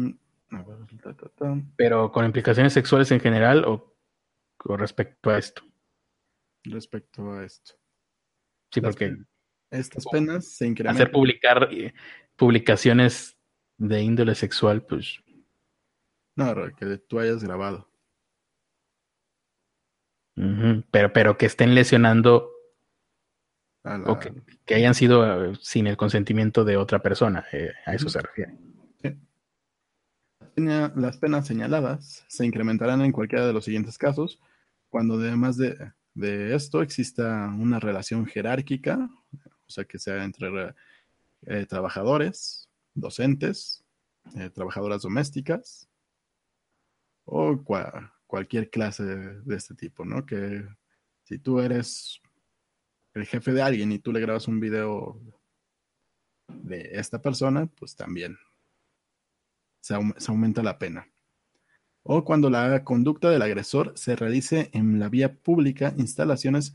pero con implicaciones sexuales en general o, respecto a esto. Respecto a esto. Sí, porque estas penas se incrementan. Hacer publicar eh, publicaciones de índole sexual, pues. No, que tú hayas grabado. pero, pero que estén lesionando o que, hayan sido eh, sin el consentimiento de otra persona. Eh, a eso se refiere las penas señaladas se incrementarán en cualquiera de los siguientes casos, cuando además de, esto exista una relación jerárquica, o sea, que sea entre eh, trabajadores, docentes, eh, trabajadoras domésticas o cualquier clase de, este tipo, ¿no? Que si tú eres el jefe de alguien y tú le grabas un video de esta persona, pues también se, se aumenta la pena. O cuando la conducta del agresor se realice en la vía pública, instalaciones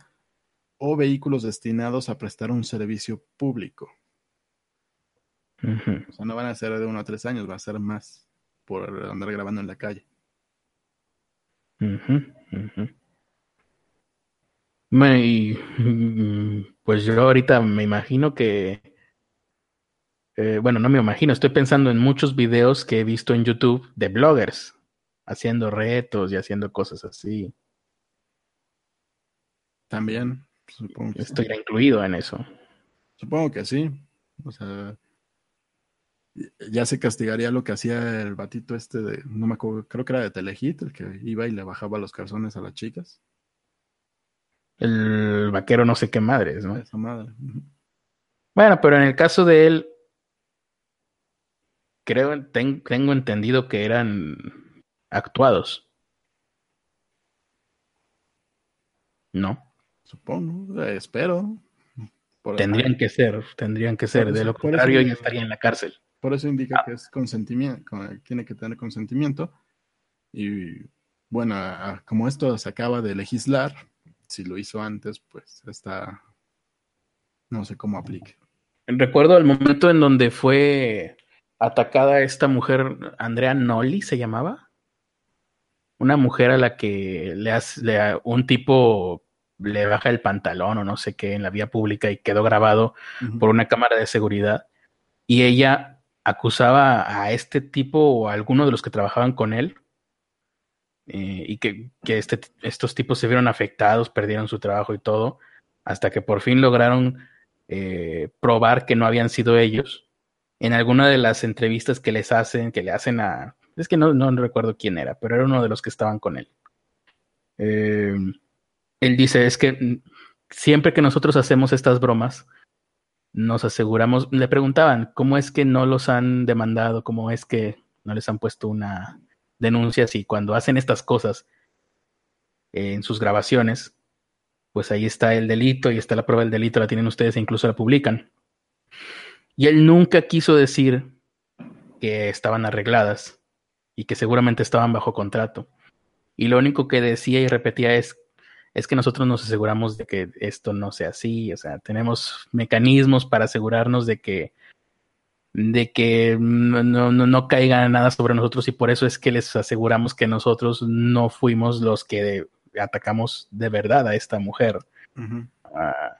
o vehículos destinados a prestar un servicio público. O sea, no van a ser de uno a tres años, va a ser más por andar grabando en la calle. pues yo ahorita me imagino que, eh, bueno, no me imagino, estoy pensando en muchos videos que he visto en YouTube de bloggers haciendo retos y haciendo cosas así. También, supongo que Estoy incluido en eso. Supongo que sí. O sea, ya se castigaría lo que hacía el batito este de, no me acuerdo, creo que era de Telehit, el que iba y le bajaba los calzones a las chicas. El vaquero no sé qué madres, ¿no? Esa madre. Bueno, pero en el caso de él, creo, tengo entendido que eran actuados. No. Supongo, eh, espero. tendrían que ser, tendrían que ser. de lo contrario, ya estaría en la cárcel. Por eso indica que es consentimiento, tiene que tener consentimiento. Y bueno, como esto se acaba de legislar, si lo hizo antes, pues está, no sé cómo aplique. Recuerdo el momento en donde fue atacada esta mujer, Andrea Nolli se llamaba. Una mujer a la que le hace, un tipo le baja el pantalón o no sé qué en la vía pública y quedó grabado por una cámara de seguridad. Y ella acusaba a este tipo o a alguno de los que trabajaban con él eh, y que, este, estos tipos se vieron afectados, perdieron su trabajo y todo, hasta que por fin lograron eh, probar que no habían sido ellos. En alguna de las entrevistas que les hacen, que le hacen a... Es que no, no recuerdo quién era, pero era uno de los que estaban con él. Eh, él dice, es que siempre que nosotros hacemos estas bromas, nos aseguramos, le preguntaban, ¿cómo es que no los han demandado? ¿Cómo es que no les han puesto una denuncia si cuando hacen estas cosas en sus grabaciones, pues ahí está el delito y está la prueba del delito, la tienen ustedes e incluso la publican. Y él nunca quiso decir que estaban arregladas y que seguramente estaban bajo contrato. Y lo único que decía y repetía es es que nosotros nos aseguramos de que esto no sea así, o sea, tenemos mecanismos para asegurarnos de que de que no, no, caiga nada sobre nosotros y por eso es que les aseguramos que nosotros no fuimos los que atacamos de verdad a esta mujer. Ah,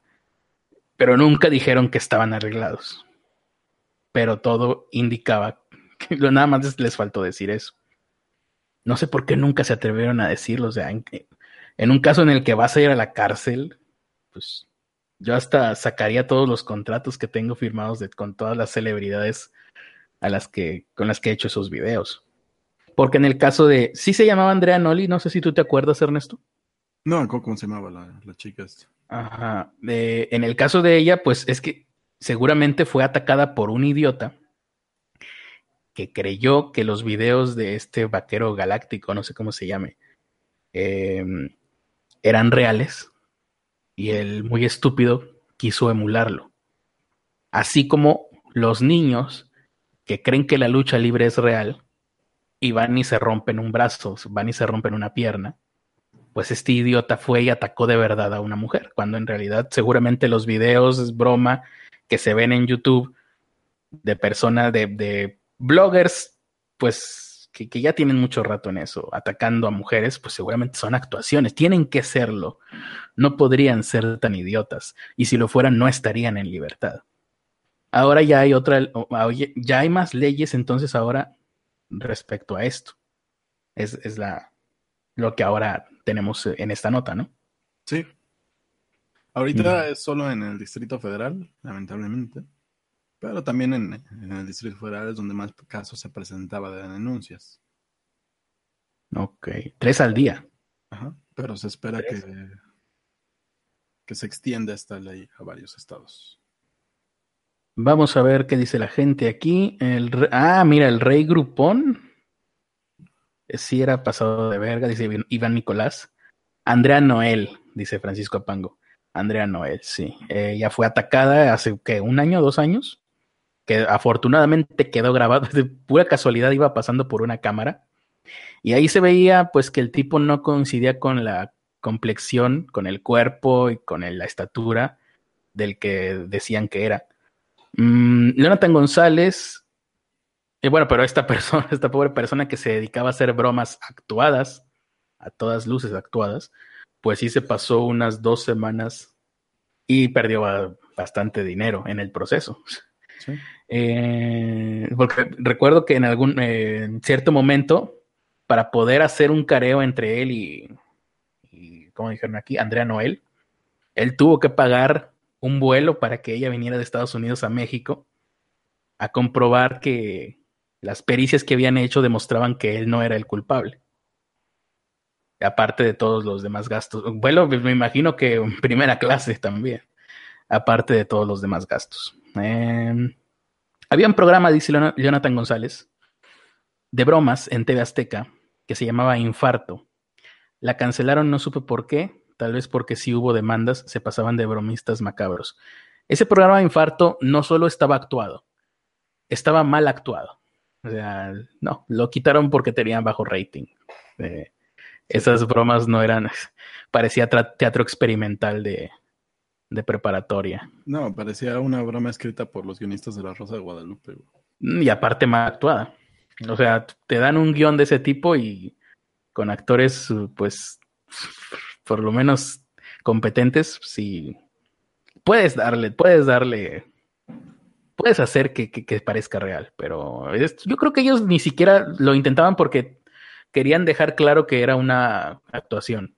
pero nunca dijeron que estaban arreglados. Pero todo indicaba que nada más les faltó decir eso. No sé por qué nunca se atrevieron a decirlo. O sea, en un caso en el que vas a ir a la cárcel, pues yo hasta sacaría todos los contratos que tengo firmados con todas las celebridades a las que, con las que he hecho esos videos. Porque en el caso de, sí se llamaba Andrea Noli, no sé si tú te acuerdas, Ernesto. No, ¿cómo se llamaba la, chica Ajá. en el caso de ella, pues es que seguramente fue atacada por un idiota que creyó que los videos de este vaquero galáctico, no sé cómo se llame, eh, eran reales y el muy estúpido quiso emularlo. Así como los niños que creen que la lucha libre es real y van y se rompen un brazo, van y se rompen una pierna, pues este idiota fue y atacó de verdad a una mujer, cuando en realidad seguramente los videos es broma que se ven en YouTube de personas, de, de bloggers, pues que, ya tienen mucho rato en eso, atacando a mujeres, pues seguramente son actuaciones, tienen que serlo. No podrían ser tan idiotas, y si lo fueran, no estarían en libertad. Ahora ya hay otra, ya hay más leyes, entonces ahora respecto a esto. Es, es la, lo que ahora tenemos en esta nota, ¿no? Sí. Ahorita es solo en el Distrito Federal, lamentablemente. Pero también en, el Distrito Federal es donde más casos se presentaba de denuncias. Ok, tres al día. Ajá, pero se espera que, que se extienda esta ley a varios estados. Vamos a ver qué dice la gente aquí. El, ah, mira, el rey Grupón. Eh, sí era pasado de verga, dice Iván Nicolás. Andrea Noel, dice Francisco Apango. Andrea Noel, sí. Ella fue atacada hace, ¿qué? ¿Un año, dos años? Que afortunadamente quedó grabado, de pura casualidad iba pasando por una cámara y ahí se veía pues que el tipo no coincidía con la complexión, con el cuerpo y con la estatura del que decían que era. Mm, González, y bueno, pero esta persona, esta pobre persona que se dedicaba a hacer bromas actuadas, a todas luces actuadas, pues sí se pasó unas dos semanas y perdió bastante dinero en el proceso. Eh, porque recuerdo que en algún en cierto momento, para poder hacer un careo entre él y, como dijeron aquí, Andrea Noel, él tuvo que pagar un vuelo para que ella viniera de Estados Unidos a México a comprobar que las pericias que habían hecho demostraban que él no era el culpable. Aparte de todos los demás gastos. Vuelo, me imagino que en primera clase también. Aparte de todos los demás gastos. Eh, había un programa, dice Jonathan González, de bromas en TV Azteca que se llamaba Infarto. La cancelaron, no supe por qué, tal vez porque si hubo demandas, se pasaban de bromistas macabros. Ese programa de Infarto no solo estaba actuado, estaba mal actuado. O sea, no, lo quitaron porque tenían bajo rating. Eh, esas bromas no eran, parecía teatro experimental de, de preparatoria. No, parecía una broma escrita por los guionistas de La Rosa de Guadalupe. Mm, y aparte mal actuada. O sea, te dan un guion de ese tipo y con actores, pues, por lo menos competentes, si puedes darle, puedes darle, puedes hacer que, que, parezca real, pero yo creo que ellos ni siquiera lo intentaban porque querían dejar claro que era una actuación,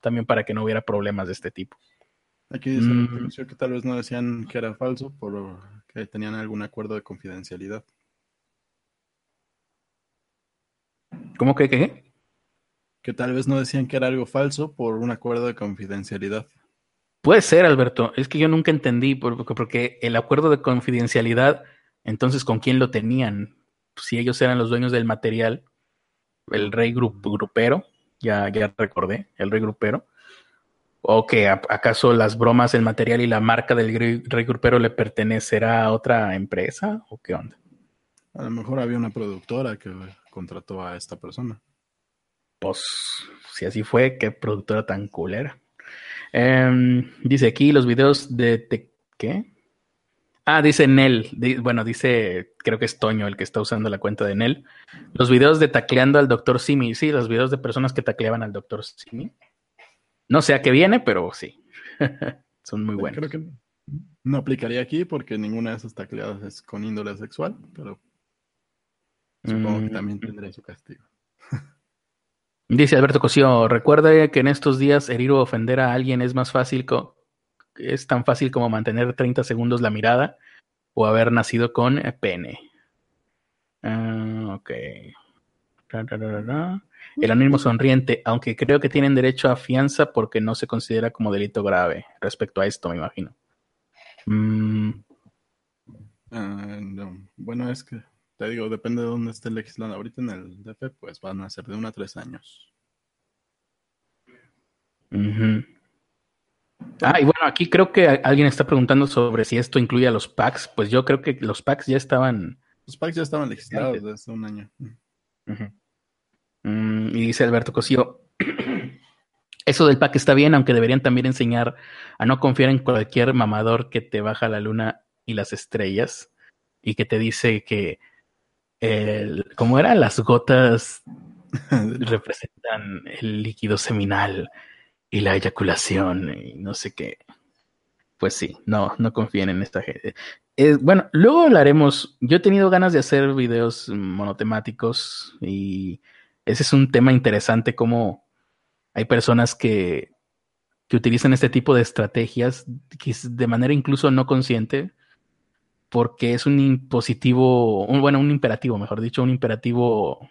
también para que no hubiera problemas de este tipo. Aquí dice mm. que tal vez no decían que era falso por que tenían algún acuerdo de confidencialidad. ¿Cómo que qué? Que tal vez no decían que era algo falso por un acuerdo de confidencialidad. Puede ser, Alberto. Es que yo nunca entendí porque el acuerdo de confidencialidad, entonces, ¿con quién lo tenían? Si ellos eran los dueños del material, el rey grupero, ya, ya recordé, el rey grupero ¿O que acaso las bromas, el material y la marca del Rey Grupero le pertenecerá a otra empresa? ¿O qué onda? A lo mejor había una productora que contrató a esta persona. Pues, si así fue, qué productora tan culera. Em, dice aquí los videos de, ¿Qué? Ah, dice Nel. bueno, dice, creo que es Toño el que está usando la cuenta de Nel. Los videos de tacleando al doctor Simi. Sí, los videos de personas que tacleaban al doctor Simi. No sé a qué viene, pero sí. Son muy buenos. Creo que no aplicaría aquí porque ninguna de esas tacleadas es con índole sexual, pero supongo que mm. también tendré su castigo. Dice Alberto Cosío, recuerde que en estos días herir o ofender a alguien es más fácil, es tan fácil como mantener 30 segundos la mirada o haber nacido con pene. Uh, ok. El anónimo sonriente, aunque creo que tienen derecho a fianza porque no se considera como delito grave respecto a esto, me imagino. Mm. Ah, bueno, es que te digo, depende de dónde esté legislando. Ahorita en el DF, pues van a ser de uno a tres años. Ah, y bueno, aquí creo que alguien está preguntando sobre si esto incluye a los packs. Pues yo creo que los packs ya estaban. Los packs ya estaban legislados desde un año. Mm, y dice Alberto Cosío, eso del pack está bien, aunque deberían también enseñar a no confiar en cualquier mamador que te baja la luna y las estrellas y que te dice que, el, ¿cómo era? Las gotas representan el líquido seminal y la eyaculación y no sé qué. Pues sí, no, no confíen en esta gente. Eh, bueno, luego hablaremos. Yo he tenido ganas de hacer videos monotemáticos y ese es un tema interesante, como hay personas que, que utilizan este tipo de estrategias de manera incluso no consciente, porque es un impositivo, un, bueno, un imperativo, mejor dicho, un imperativo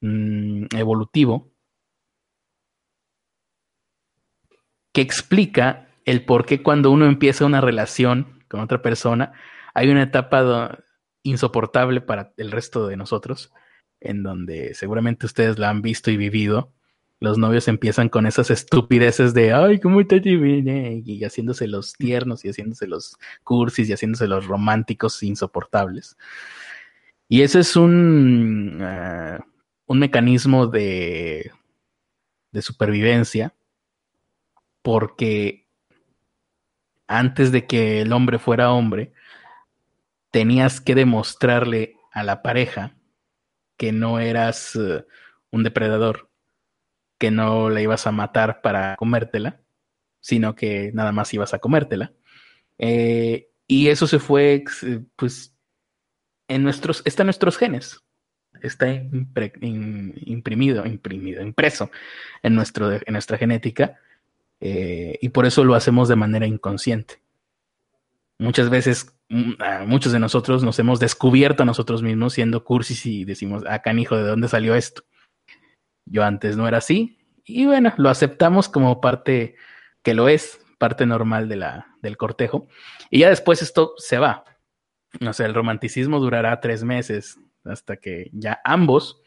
mm, evolutivo que explica el por qué cuando uno empieza una relación con otra persona, hay una etapa insoportable para el resto de nosotros en donde seguramente ustedes la han visto y vivido, los novios empiezan con esas estupideces de, ay, ¿cómo te viene? Y haciéndose los tiernos y haciéndose los cursis y haciéndose los románticos insoportables. Y ese es un, eh, un mecanismo de, de supervivencia porque antes de que el hombre fuera hombre, tenías que demostrarle a la pareja que no eras eh, un depredador, que no la ibas a matar para comértela, sino que nada más ibas a comértela. Eh, y eso se fue, pues, en nuestros, está en nuestros genes, está imprimido, imprimido, impreso en, nuestro, en nuestra genética, eh, y por eso lo hacemos de manera inconsciente. Muchas veces, muchos de nosotros nos hemos descubierto a nosotros mismos siendo cursis y decimos, ah, canijo, ¿de dónde salió esto? Yo antes no era así. Y bueno, lo aceptamos como parte que lo es, parte normal de la, del cortejo. Y ya después esto se va. O sea, el romanticismo durará tres meses hasta que ya ambos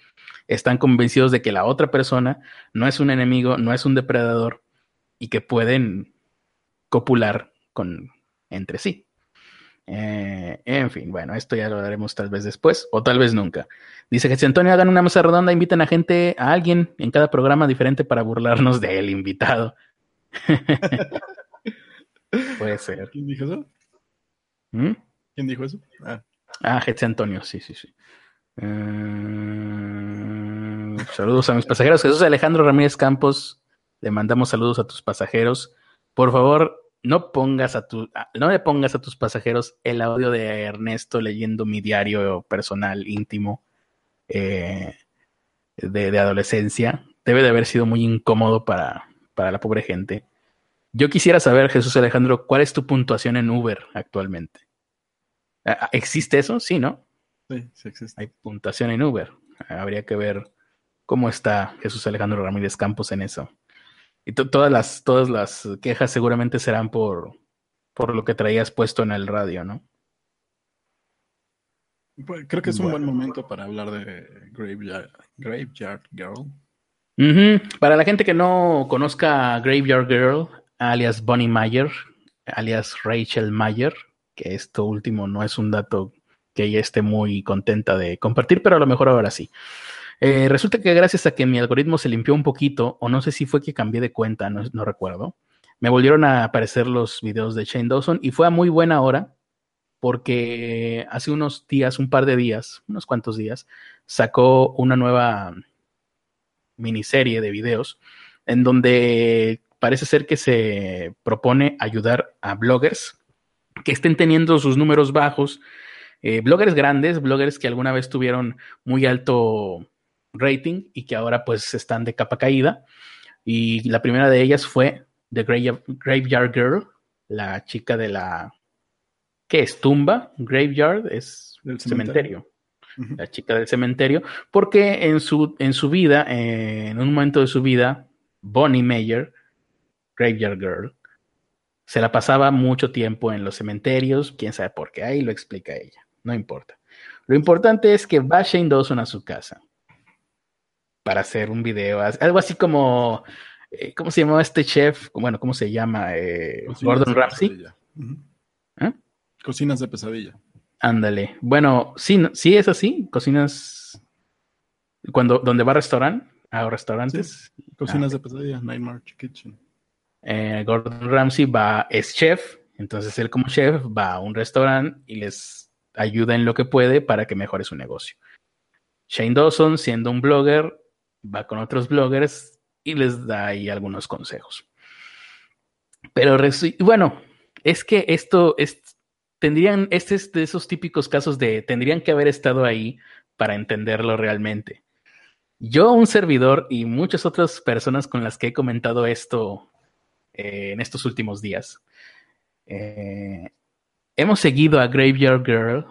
están convencidos de que la otra persona no es un enemigo, no es un depredador y que pueden copular con, entre sí. Eh, en fin, bueno, esto ya lo haremos tal vez después o tal vez nunca. Dice que si Antonio hagan una mesa redonda, invitan a gente, a alguien en cada programa diferente para burlarnos del invitado. Puede ser. ¿Quién dijo eso? ¿Mm? ¿Quién dijo eso? Ah, ah Antonio, sí, sí, sí. Eh, saludos a mis pasajeros. Jesús Alejandro Ramírez Campos, le mandamos saludos a tus pasajeros. Por favor, no pongas a tu, no le pongas a tus pasajeros el audio de Ernesto leyendo mi diario personal íntimo eh, de, adolescencia. Debe de haber sido muy incómodo para, para la pobre gente. Yo quisiera saber, Jesús Alejandro, ¿cuál es tu puntuación en Uber actualmente? ¿Existe eso? Sí, ¿no? Sí, sí existe. Hay puntuación en Uber. Habría que ver cómo está Jesús Alejandro Ramírez Campos en eso. Y todas las, todas las quejas seguramente serán por, por lo que traías puesto en el radio, ¿no? Pues, creo que es un buen momento para hablar de Graveyard, Graveyard Girl. Para la gente que no conozca Graveyard Girl, alias Bonnie Mayer, alias Rachel Mayer, que esto último no es un dato que ella esté muy contenta de compartir, pero a lo mejor ahora sí. Eh, resulta que gracias a que mi algoritmo se limpió un poquito, o no sé si fue que cambié de cuenta, no, recuerdo, me volvieron a aparecer los videos de Shane Dawson y fue a muy buena hora porque hace unos días, un par de días, unos cuantos días, sacó una nueva miniserie de videos en donde parece ser que se propone ayudar a bloggers que estén teniendo sus números bajos, eh, bloggers grandes, bloggers que alguna vez tuvieron muy alto rating y que ahora pues están de capa caída. Y la primera de ellas fue The Graveyard Girl, la chica de la... ¿Qué es? ¿Tumba? Graveyard es el cementerio. La chica del cementerio, porque en su, en su vida, eh, en un momento de su vida, Bonnie Mayer, Graveyard Girl, se la pasaba mucho tiempo en los cementerios, quién sabe por qué, ahí lo explica ella, no importa. Lo importante es que va Shane Dawson a su casa para hacer un video. Algo así como, eh, ¿cómo se llamaba este chef? Bueno, ¿cómo se llama? Eh, Gordon Ramsay. ¿Eh? Cocinas de pesadilla. Ándale. Bueno, sí, sí es así. Cocinas cuando donde va a restaurante, a restaurantes. Cocinas ah, de pesadilla, Nightmare Kitchen. Gordon Ramsay va es chef, entonces él como chef va a un restaurante y les ayuda en lo que puede para que mejore su negocio. Shane Dawson, siendo un blogger, va con otros bloggers y les da ahí algunos consejos. Pero bueno, es que esto es, tendrían, este es de esos típicos casos de tendrían que haber estado ahí para entenderlo realmente. Yo, un servidor y muchas otras personas con las que he comentado esto eh, en estos últimos días, eh, hemos seguido a Graveyard Girl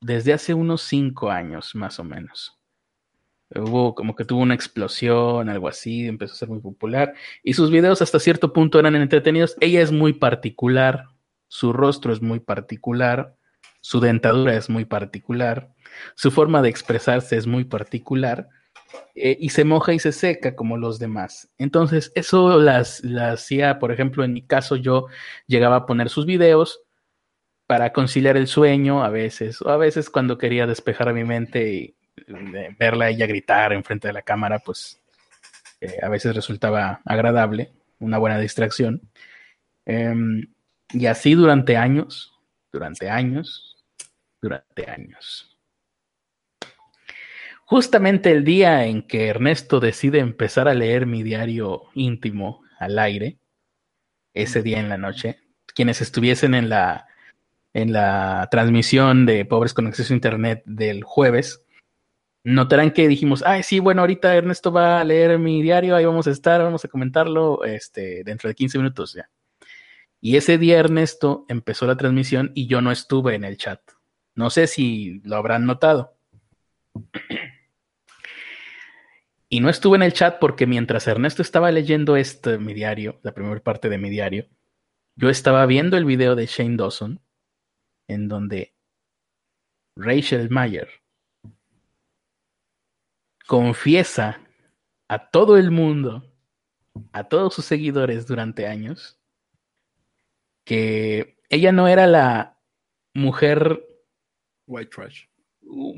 desde hace unos cinco años, más o menos. Hubo como que tuvo una explosión, algo así, empezó a ser muy popular. Y sus videos hasta cierto punto eran entretenidos. Ella es muy particular, su rostro es muy particular, su dentadura es muy particular, su forma de expresarse es muy particular. eh, y se moja y se seca como los demás. Entonces, eso las, las hacía, por ejemplo, en mi caso, yo llegaba a poner sus videos para conciliar el sueño a veces, o a veces cuando quería despejar mi mente y verla ella gritar enfrente de la cámara, pues eh, a veces resultaba agradable, una buena distracción. Em, y así durante años, durante años, durante años. Justamente el día en que Ernesto decide empezar a leer mi diario íntimo al aire, ese día en la noche, quienes estuviesen en la, en la transmisión de Pobres con Acceso a Internet del jueves, notarán que dijimos, ay, sí, bueno, ahorita Ernesto va a leer mi diario, ahí vamos a estar, vamos a comentarlo este, dentro de 15 minutos ya. Y ese día Ernesto empezó la transmisión y yo no estuve en el chat. No sé si lo habrán notado. Y no estuve en el chat porque mientras Ernesto estaba leyendo este mi diario, la primera parte de mi diario, yo estaba viendo el video de Shane Dawson, en donde Rachel Mayer confiesa a todo el mundo, a todos sus seguidores durante años, que ella no era la mujer white trash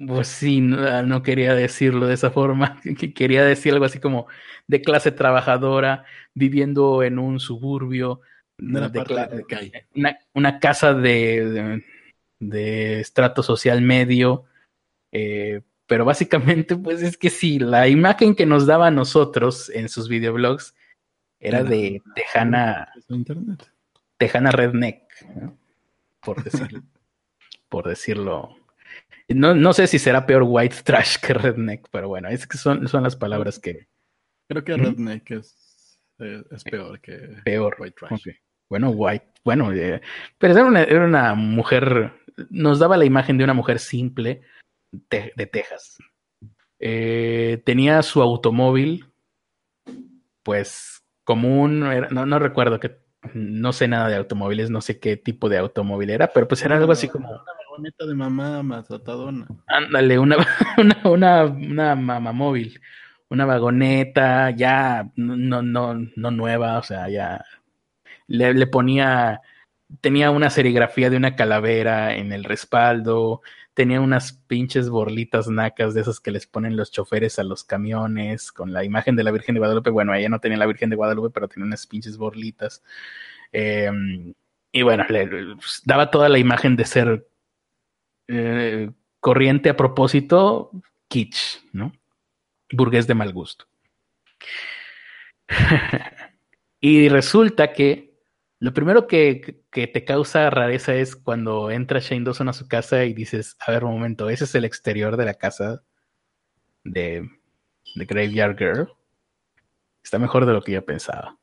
pues sí, no, quería decirlo de esa forma. Quería decir algo así como de clase trabajadora, viviendo en un suburbio. una, casa de, de, estrato social medio. Eh, pero básicamente, pues es que sí, la imagen que nos daba a nosotros en sus videoblogs era de Tejana. Tejana Redneck, por decirlo. por decirlo no, no sé si será peor white trash que redneck, pero bueno, es que son, son las palabras que. Creo que redneck es, es, peor que peor. white trash. Bueno, white, bueno, eh, pero era una, era una mujer, nos daba la imagen de una mujer simple de Texas. Eh, tenía su automóvil, pues común, no, no recuerdo que, no sé nada de automóviles, no sé qué tipo de automóvil era, pero pues era algo así como vagoneta de mamá mazatadona. Ándale, una, una, una, una mamá móvil. Una vagoneta ya no, no, no nueva, o sea, ya le, le ponía, tenía una serigrafía de una calavera en el respaldo, tenía unas pinches borlitas nacas de esas que les ponen los choferes a los camiones con la imagen de la Virgen de Guadalupe. Bueno, ella no tenía la Virgen de Guadalupe, pero tenía unas pinches borlitas. Em, y bueno, le, pues, daba toda la imagen de ser eh, corriente a propósito, kitsch, ¿no? Burgués de mal gusto. y resulta que lo primero que, te causa rareza es cuando entra Shane Dawson a su casa y dices, a ver, un momento, ese es el exterior de la casa de, de Graveyard Girl. Está mejor de lo que yo pensaba.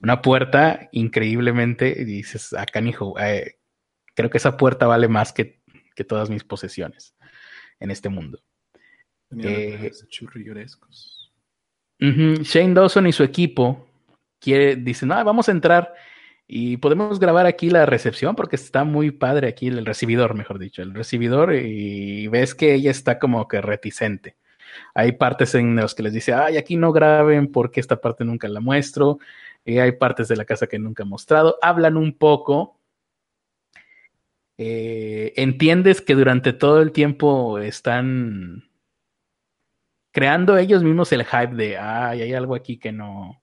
Una puerta, increíblemente, dices, acá, hijo, eh, creo que esa puerta vale más que que todas mis posesiones en este mundo. Eh, Shane Dawson y su equipo quiere, dicen, ah, vamos a entrar y podemos grabar aquí la recepción porque está muy padre aquí el recibidor, mejor dicho, el recibidor y ves que ella está como que reticente. Hay partes en las que les dice, ay, aquí no graben porque esta parte nunca la muestro. Y hay partes de la casa que nunca he mostrado. Hablan un poco, eh, entiendes que durante todo el tiempo están creando ellos mismos el hype de, ay, hay algo aquí que no,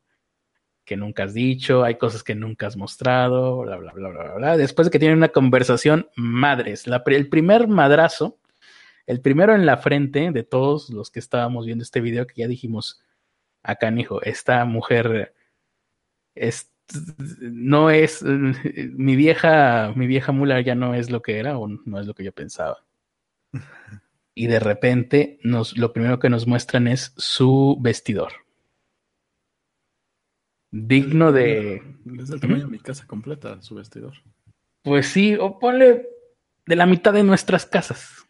que nunca has dicho, hay cosas que nunca has mostrado, bla, bla, bla, bla, bla. Después de que tienen una conversación, madres, el primer madrazo, el primero en la frente de todos los que estábamos viendo este video, que ya dijimos, acá, hijo, esta mujer es no es mi vieja, mi vieja mula ya no es lo que era o no es lo que yo pensaba. Y de repente nos, lo primero que nos muestran es su vestidor. Digno de. Es el tamaño de mi casa completa, su vestidor. Pues sí, o ponle de la mitad de nuestras casas.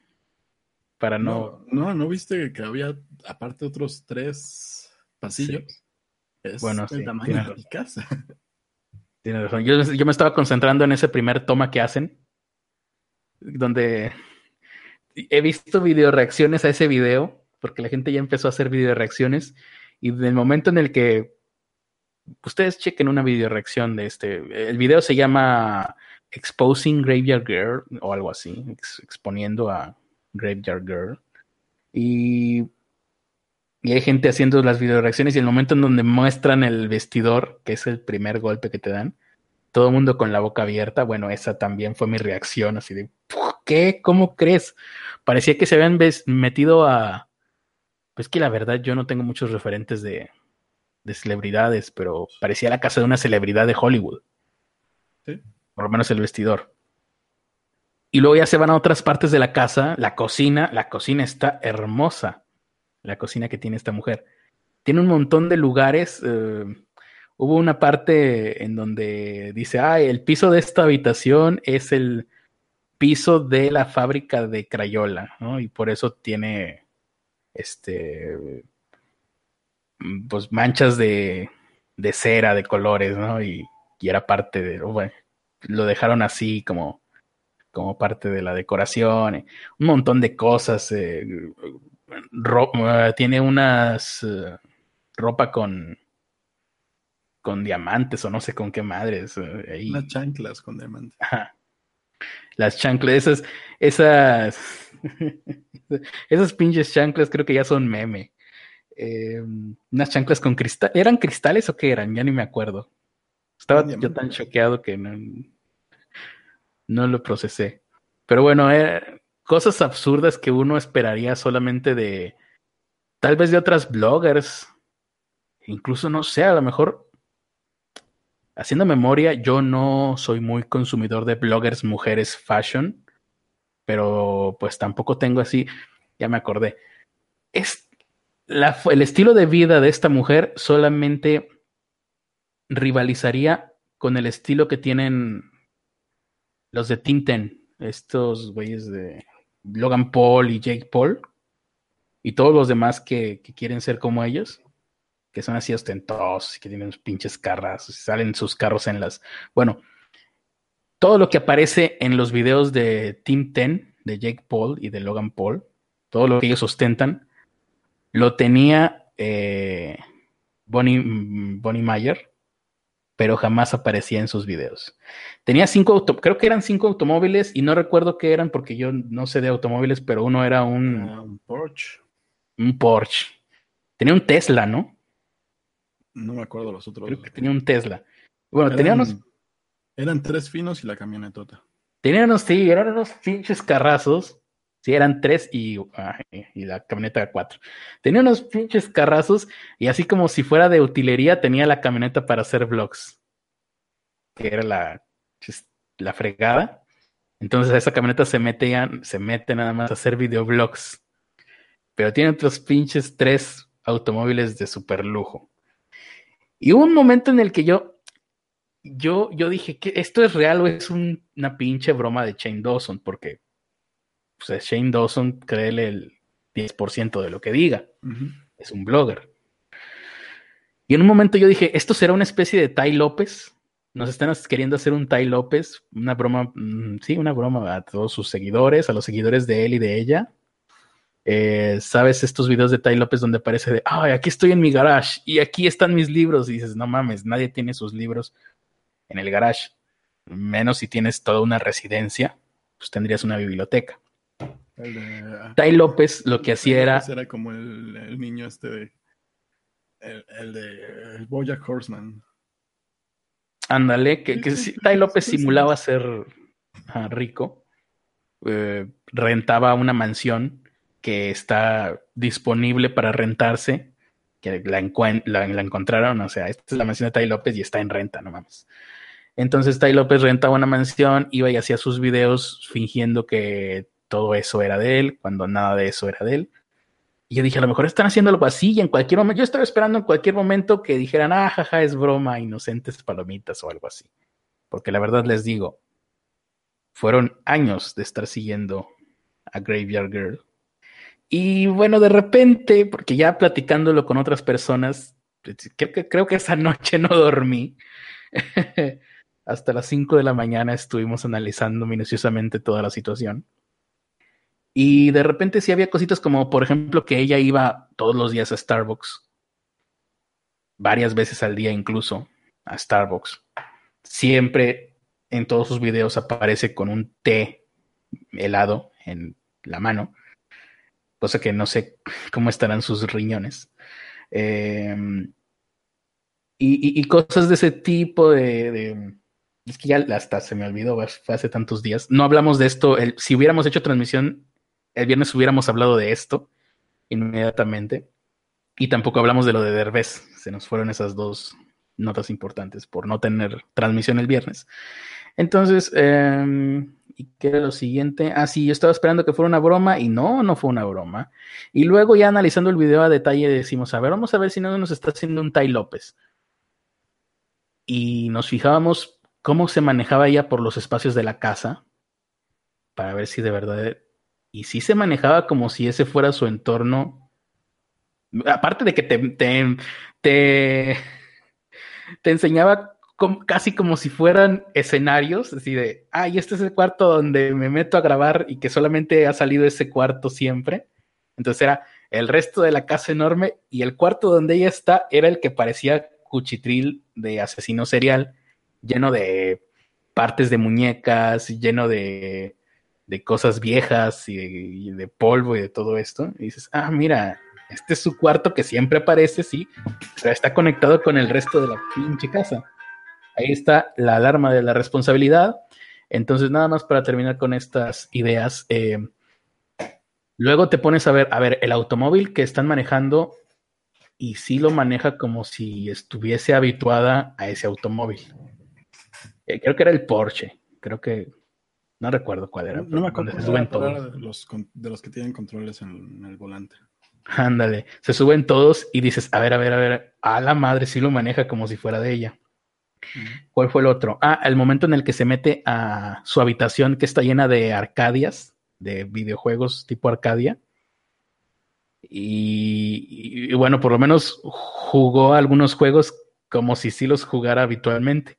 Para no. No, no, viste que había aparte otros tres pasillos. Es bueno, el tamaño de mi casa. Tiene razón. Yo, me estaba concentrando en ese primer toma que hacen, donde he visto video reacciones a ese video, porque la gente ya empezó a hacer video reacciones y del momento en el que ustedes chequen una video reacción de este, el video se llama Exposing Graveyard Girl o algo así, exponiendo a Graveyard Girl. Y, y hay gente haciendo las video reacciones y el momento en donde muestran el vestidor, que es el primer golpe que te dan, todo el mundo con la boca abierta, bueno, esa también fue mi reacción, así de, ¿qué? ¿Cómo crees? Parecía que se habían metido a... Pues que la verdad yo no tengo muchos referentes de, de celebridades, pero parecía la casa de una celebridad de Hollywood. ¿Sí? Por lo menos el vestidor. Y luego ya se van a otras partes de la casa, la cocina, la cocina está hermosa, la cocina que tiene esta mujer. Tiene un montón de lugares. Eh, hubo una parte en donde dice, ah, el piso de esta habitación es el piso de la fábrica de Crayola, ¿no? Y por eso tiene, este, pues manchas de, de cera, de colores, ¿no? Y, era parte de, bueno, lo dejaron así como, como parte de la decoración, eh, un montón de cosas, eh, tiene unas eh, ropa con con diamantes o no sé con qué madres. Las chanclas con diamantes. Las chanclas, esas, esas, esas pinches chanclas creo que ya son meme. Eh, unas chanclas con cristal. ¿Eran cristales o qué eran? Ya ni me acuerdo. Estaba yo tan choqueado que no, no lo procesé. Pero bueno, eh, cosas absurdas que uno esperaría solamente de tal vez de otras bloggers. Incluso no sé, a lo mejor haciendo memoria, yo no soy muy consumidor de bloggers mujeres fashion, pero pues tampoco tengo así, ya me acordé. Es el estilo de vida de esta mujer solamente rivalizaría con el estilo que tienen los de Tinten, estos güeyes de Logan Paul y Jake Paul, y todos los demás que, quieren ser como ellos, que son así ostentosos que tienen pinches carras, salen sus carros en las... Bueno, todo lo que aparece en los videos de Team Ten, de Jake Paul y de Logan Paul, todo lo que ellos ostentan, lo tenía eh, Bonnie, Bonnie Mayer, pero jamás aparecía en sus videos. Tenía cinco, creo que eran cinco automóviles y no recuerdo qué eran porque yo no sé de automóviles, pero uno era un, un Porsche. Un Porsche. Tenía un Tesla, ¿no? No me acuerdo los otros. Creo que tenía un Tesla. Bueno, eran, tenía unos... Eran tres finos y la camionetota. Tenían unos, sí, eran unos pinches carrazos Sí, eran tres y, y la camioneta cuatro. Tenía unos pinches carrazos y así como si fuera de utilería tenía la camioneta para hacer vlogs. Que era la, la fregada. Entonces a esa camioneta se mete, se mete nada más a hacer videoblogs. Pero tiene otros pinches tres automóviles de super lujo. Y hubo un momento en el que yo, yo, yo dije que esto es real o es una pinche broma de Shane Dawson, porque pues Shane Dawson, créele el 10% de lo que diga. Es un blogger. Y en un momento yo dije, esto será una especie de Tai López. Nos están queriendo hacer un Tai López, una broma, mm, sí, una broma a todos sus seguidores, a los seguidores de él y de ella. Eh, ¿Sabes estos videos de Tai López donde aparece de, ay, aquí estoy en mi garage y aquí están mis libros? Y dices, no mames, nadie tiene sus libros en el garage. Menos si tienes toda una residencia, pues tendrías una biblioteca. El Tai López lo que hacía era. Era como el, niño este de. El, de el Bojack Horseman. Ándale, que, que Tai López simulaba ser ah, rico. Eh, rentaba una mansión que está disponible para rentarse. Que la, la, encontraron, o sea, esta es la mansión de Tai López y está en renta, no mames. Entonces Tai López rentaba una mansión, iba y hacía sus videos fingiendo que todo eso era de él, cuando nada de eso era de él. Y yo dije, a lo mejor están haciendo algo así y en cualquier momento, yo estaba esperando en cualquier momento que dijeran, ah, jaja, es broma, inocentes palomitas o algo así. Porque la verdad les digo, fueron años de estar siguiendo a Graveyard Girl. Y bueno, de repente, porque ya platicándolo con otras personas, creo que, creo que esa noche no dormí. Hasta las 5 de la mañana estuvimos analizando minuciosamente toda la situación. Y de repente sí había cositas como, por ejemplo, que ella iba todos los días a Starbucks, varias veces al día incluso, a Starbucks. Siempre en todos sus videos aparece con un té helado en la mano, cosa que no sé cómo estarán sus riñones. Em, y, cosas de ese tipo de, Es que ya hasta se me olvidó, fue hace tantos días. No hablamos de esto. si hubiéramos hecho transmisión el viernes, hubiéramos hablado de esto inmediatamente. Y tampoco hablamos de lo de Derbez. Se nos fueron esas dos notas importantes por no tener transmisión el viernes. Entonces, eh, ¿y qué era lo siguiente? Ah, sí, yo estaba esperando que fuera una broma y no, no fue una broma. Y luego ya analizando el video a detalle decimos, a ver, vamos a ver si no nos está haciendo un Tai López. Y nos fijábamos cómo se manejaba ella por los espacios de la casa para ver si de verdad... Y si se manejaba como si ese fuera su entorno. Aparte de que te, te, te, enseñaba casi como si fueran escenarios, así de, ay, este es el cuarto donde me meto a grabar y que solamente ha salido ese cuarto siempre. Entonces era el resto de la casa enorme y el cuarto donde ella está era el que parecía cuchitril de asesino serial, lleno de partes de muñecas, lleno de, de cosas viejas y de, polvo y de todo esto. Y dices, ah, mira, este es su cuarto que siempre aparece, sí, pero está conectado con el resto de la pinche casa. Ahí está la alarma de la responsabilidad. Entonces, nada más para terminar con estas ideas. Eh, luego te pones a ver, a ver, el automóvil que están manejando y sí lo maneja como si estuviese habituada a ese automóvil. Eh, creo que era el Porsche. Creo que no recuerdo cuál era. No, me acuerdo. Se suben todos. De los, de los que tienen controles en, el volante. Ándale, se suben todos y dices, a ver, a ver, a ver, a la madre sí lo maneja como si fuera de ella. ¿Cuál fue el otro? Ah, el momento en el que se mete a su habitación que está llena de arcadias, de videojuegos tipo Arcadia. Y, bueno, por lo menos jugó algunos juegos como si sí los jugara habitualmente.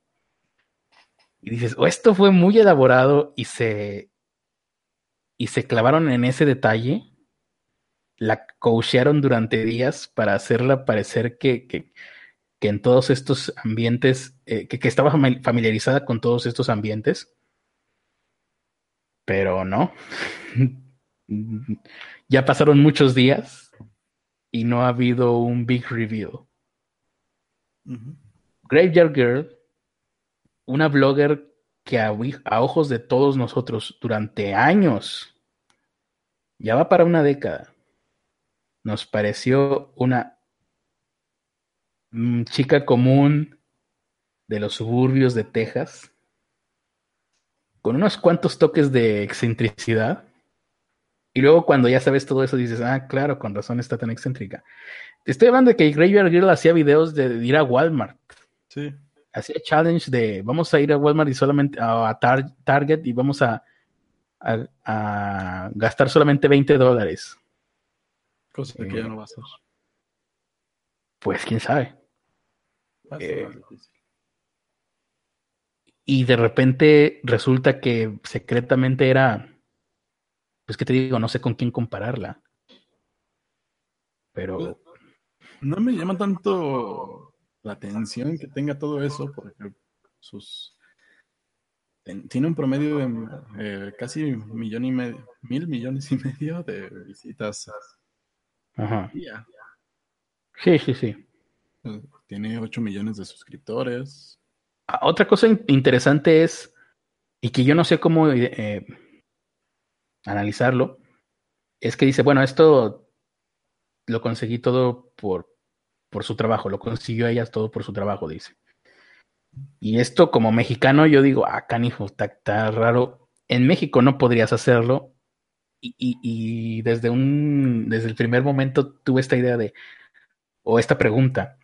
Y dices, oh, esto fue muy elaborado y se, y se clavaron en ese detalle. La coachearon durante días para hacerla parecer que que en todos estos ambientes, eh, que, estaba familiarizada con todos estos ambientes, pero no. ya pasaron muchos días y no ha habido un big reveal. Graveyard Girl, una blogger que a, a, ojos de todos nosotros durante años, ya va para una década, nos pareció una Mm, chica común de los suburbios de Texas, con unos cuantos toques de excentricidad. Y luego cuando ya sabes todo eso dices, ah, claro, con razón está tan excéntrica. Te estoy hablando de que Graveyard Girl hacía videos de, ir a Walmart. Sí. Hacía challenge de vamos a ir a Walmart y solamente a, Target y vamos a, a, gastar solamente 20 dólares. Cosa que ya no va a hacer. Pues quién sabe. Eh, y de repente resulta que secretamente era, pues que te digo, no sé con quién compararla. Pero... No me llama tanto la atención que tenga todo eso, porque sus... Tiene un promedio de eh, casi un millón y medio, mil millones y medio de visitas. Ajá. Sí, sí, sí. Tiene 8 millones de suscriptores. Ah, otra cosa interesante es, y que yo no sé cómo eh, analizarlo, es que dice, bueno, esto lo conseguí todo por, por su trabajo, lo consiguió ella todo por su trabajo, dice. Y esto como mexicano yo digo, ah, canijo, está, raro. En México no podrías hacerlo. Y, y, desde un, desde el primer momento tuve esta idea de, o esta pregunta,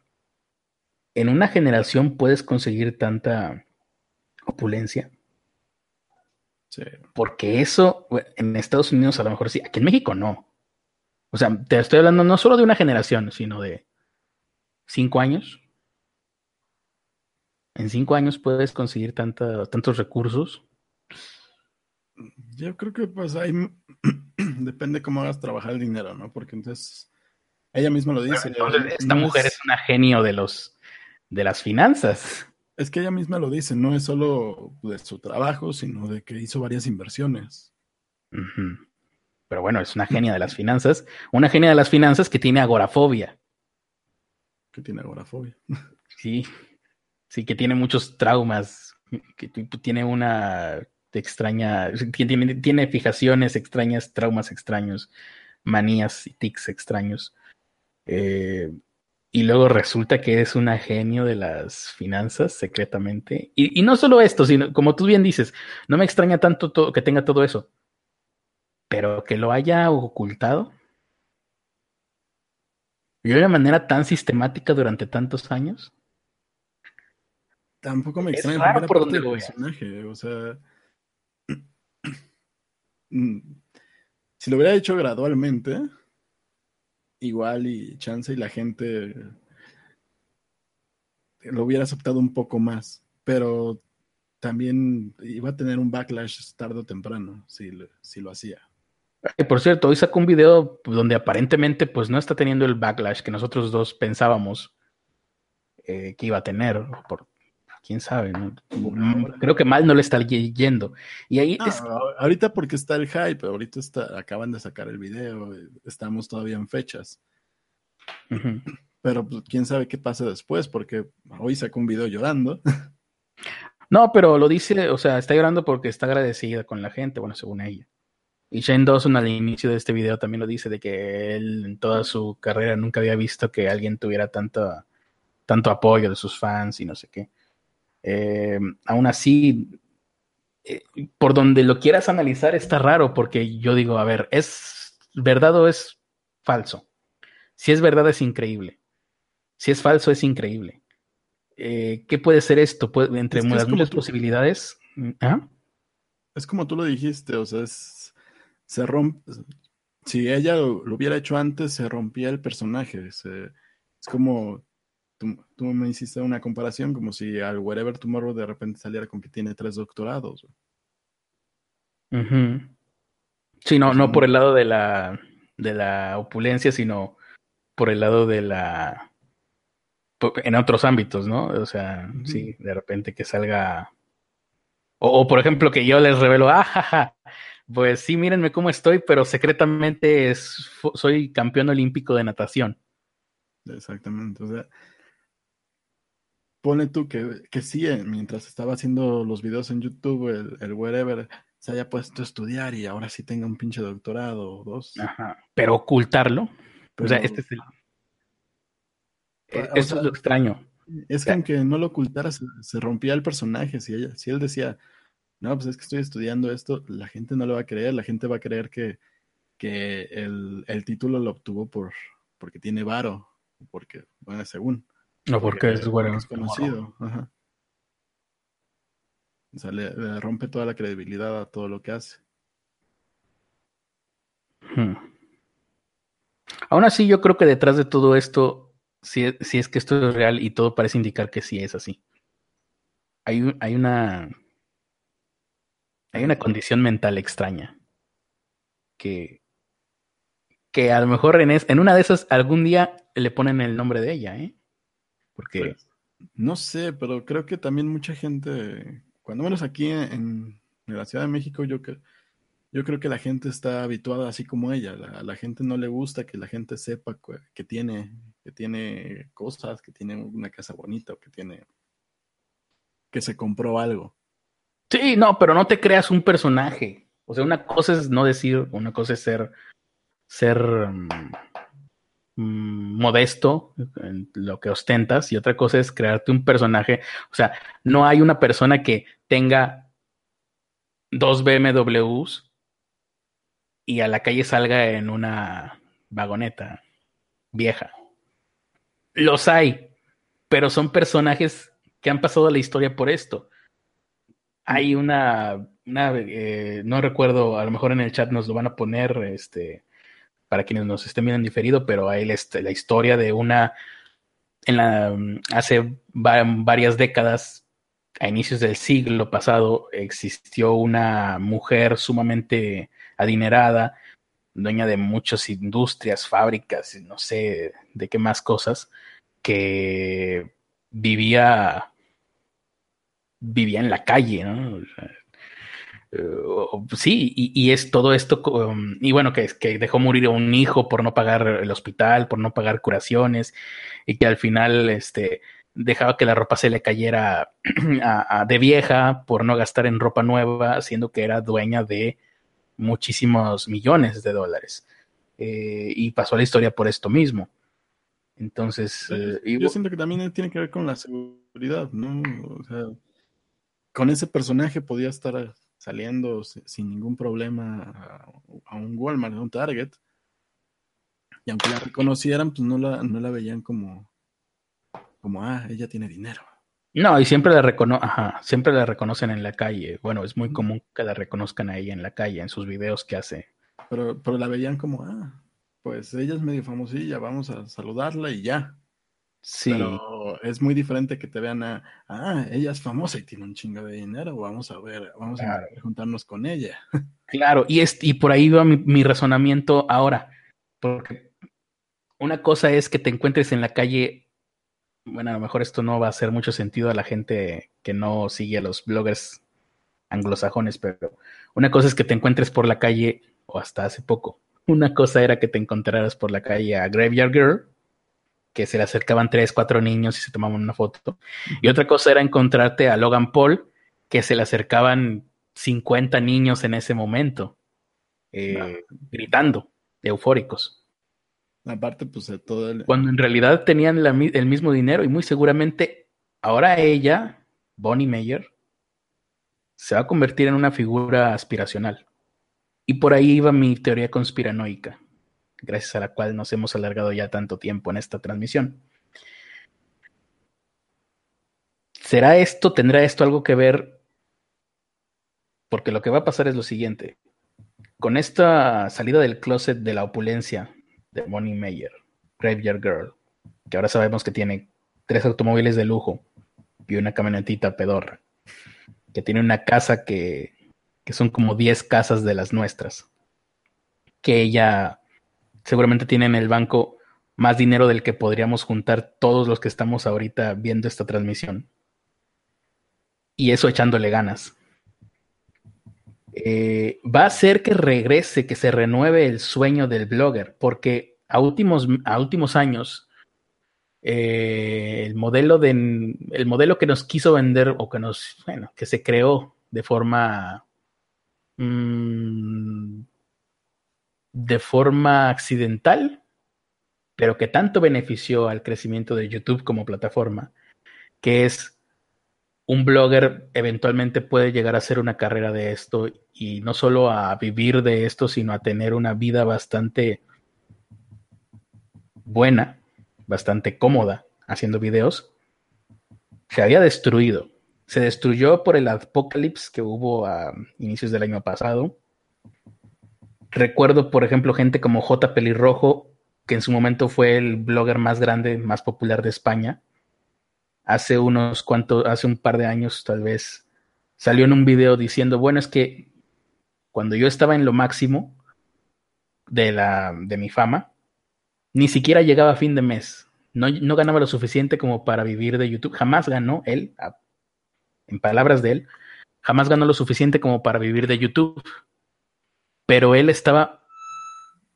en una generación puedes conseguir tanta opulencia. Sí. Porque eso en Estados Unidos a lo mejor sí, aquí en México no. O sea, te estoy hablando no solo de una generación, sino de cinco años. En cinco años puedes conseguir tantos recursos. Yo creo que pues hay depende cómo hagas trabajar el dinero, ¿no? Porque entonces ella misma lo dice. esta mujer es... una genio de los de las finanzas. Es que ella misma lo dice, no es solo de su trabajo, sino de que hizo varias inversiones. Pero bueno, es una genia de las finanzas, una genia de las finanzas que tiene agorafobia. Que tiene agorafobia. Sí, sí, que tiene muchos traumas, que tiene una extraña, tiene, fijaciones extrañas, traumas extraños, manías y tics extraños. Eh, y luego resulta que es una genio de las finanzas secretamente. Y, no solo esto, sino como tú bien dices, no me extraña tanto que tenga todo eso, pero que lo haya ocultado. Y de una manera tan sistemática durante tantos años. Tampoco me extraña por donde personaje. O sea, mm, si lo hubiera hecho gradualmente, igual y chance y la gente lo hubiera aceptado un poco más, pero también iba a tener un backlash tarde o temprano si, si lo hacía. Por cierto, hoy sacó un video donde aparentemente pues no está teniendo el backlash que nosotros dos pensábamos eh, que iba a tener, por quién sabe, creo que mal no le está yendo. Y ahí ahorita porque está el hype, ahorita está, acaban de sacar el video, estamos todavía en fechas. Pero pues, quién sabe qué pasa después, porque hoy sacó un video llorando. No, pero lo dice, o sea, está llorando porque está agradecida con la gente, bueno, según ella. Y Shane Dawson al inicio de este video también lo dice, de que él en toda su carrera nunca había visto que alguien tuviera tanto, tanto apoyo de sus fans y no sé qué. Eh, aún así, eh, por donde lo quieras analizar está raro porque yo digo, a ver, ¿es verdad o es falso? Si es verdad es increíble. Si es falso es increíble. Eh, ¿Qué puede ser esto? entre las muchas posibilidades. ¿ah? Es como tú lo dijiste, o sea, se rompe. Si ella lo, hubiera hecho antes, se rompía el personaje. es como Tú, me hiciste una comparación como si al Wherever Tomorrow de repente saliera con que tiene tres doctorados. Sí, no, no por el lado de la, de la opulencia, sino por el lado de la... en otros ámbitos, ¿no? O sea, sí, de repente que salga... O, por ejemplo que yo les revelo, ah, pues sí, mírenme cómo estoy, pero secretamente es, soy campeón olímpico de natación. Exactamente, o sea, pone tú que, que sí, eh, mientras estaba haciendo los videos en YouTube, el, el wherever se haya puesto a estudiar y ahora sí tenga un pinche doctorado o dos. Ajá. Pero ocultarlo. o sea, este es el. Eso es lo extraño. Es que aunque no lo ocultara, se, rompía el personaje. Si, ella, si él decía, no, pues es que estoy estudiando esto, la gente no le va a creer, la gente va a creer que, que el, el título lo obtuvo por porque tiene varo, porque, bueno, según. No, porque, es, bueno, es conocido. O sea, le, rompe toda la credibilidad a todo lo que hace. Hmm. Aún así, yo creo que detrás de todo esto, si, si, es que esto es real y todo parece indicar que sí es así. Hay, hay una. Hay una condición mental extraña. Que. Que a lo mejor en, en una de esas algún día le ponen el nombre de ella, ¿eh? Porque... Pues, no sé, pero creo que también mucha gente, cuando menos aquí en, la Ciudad de México, yo, yo creo que la gente está habituada así como ella. A la, gente no le gusta que la gente sepa que tiene, que tiene cosas, que tiene una casa bonita o que tiene que se compró algo. Sí, no, pero no te creas un personaje. O sea, una cosa es no decir, una cosa es ser, ser, mm, Mm, modesto en lo que ostentas y otra cosa es crearte un personaje. O sea, no hay una persona que tenga dos BMWs y a la calle salga en una vagoneta vieja. Los hay, pero son personajes que han pasado la historia por esto. Hay una, eh, no recuerdo, a lo mejor en el chat nos lo van a poner, este, para quienes nos estén viendo en diferido, pero hay la historia de una, en la, hace varias décadas, a inicios del siglo pasado, existió una mujer sumamente adinerada dueña de muchas industrias, fábricas, no sé de qué más cosas, que vivía vivía en la calle, ¿no? Eh, sí, y, es todo esto, y bueno, que, que dejó morir a un hijo por no pagar el hospital, por no pagar curaciones, y que al final este, dejaba que la ropa se le cayera de vieja por no gastar en ropa nueva, siendo que era dueña de muchísimos millones de dólares. Eh, y pasó la historia por esto mismo. Entonces, eh, yo siento que también tiene que ver con la seguridad, ¿no? O sea, con ese personaje podía estar saliendo sin ningún problema a, un Walmart, a un Target. Y aunque la reconocieran, pues no la, no la veían como, como, ah, ella tiene dinero. No, y siempre la, recono siempre la reconocen en la calle. Bueno, es muy común que la reconozcan a ella en la calle, en sus videos que hace. Pero, pero la veían como, ah, pues ella es medio famosilla, vamos a saludarla y ya. Sí. Pero es muy diferente que te vean a, ah, ella es famosa y tiene un chingo de dinero, vamos a ver, vamos a juntarnos con ella. Claro, y, es, y por ahí va mi, razonamiento ahora, porque una cosa es que te encuentres en la calle, bueno, a lo mejor esto no va a hacer mucho sentido a la gente que no sigue a los bloggers anglosajones, pero una cosa es que te encuentres por la calle, o hasta hace poco, una cosa era que te encontraras por la calle a Graveyard Girl, que se le acercaban tres, cuatro niños y se tomaban una foto. Y otra cosa era encontrarte a Logan Paul, que se le acercaban 50 niños en ese momento, eh, gritando, eufóricos. Aparte, pues de todo el... Cuando en realidad tenían el mismo dinero y muy seguramente ahora ella, Bonnie Mayer, se va a convertir en una figura aspiracional. Y por ahí iba mi teoría conspiranoica gracias a la cual nos hemos alargado ya tanto tiempo en esta transmisión. ¿Será esto, tendrá esto algo que ver? Porque lo que va a pasar es lo siguiente. Con esta salida del closet de la opulencia de Bonnie Mayer, Graveyard Girl, que ahora sabemos que tiene tres automóviles de lujo y una camionetita pedorra, que tiene una casa que, que son como 10 casas de las nuestras, que ella seguramente tiene en el banco más dinero del que podríamos juntar todos los que estamos ahorita viendo esta transmisión. Y eso echándole ganas. Eh, va a hacer que regrese, que se renueve el sueño del blogger, porque a últimos, a últimos años eh, el modelo de el modelo que nos quiso vender o que nos bueno que se creó de forma mm, de forma accidental, pero que tanto benefició al crecimiento de YouTube como plataforma, que es un blogger eventualmente puede llegar a hacer una carrera de esto y no solo a vivir de esto, sino a tener una vida bastante buena, bastante cómoda haciendo videos, se había destruido. Se destruyó por el apocalipsis que hubo a inicios del año pasado Recuerdo, por ejemplo, gente como J. Pelirrojo, que en su momento fue el blogger más grande, más popular de España. Hace unos cuantos, hace un par de años tal vez, salió en un video diciendo, bueno, es que cuando yo estaba en lo máximo de, la, de mi fama, ni siquiera llegaba fin de mes. No, no ganaba lo suficiente como para vivir de YouTube. Jamás ganó él, en palabras de él, jamás ganó lo suficiente como para vivir de YouTube pero él estaba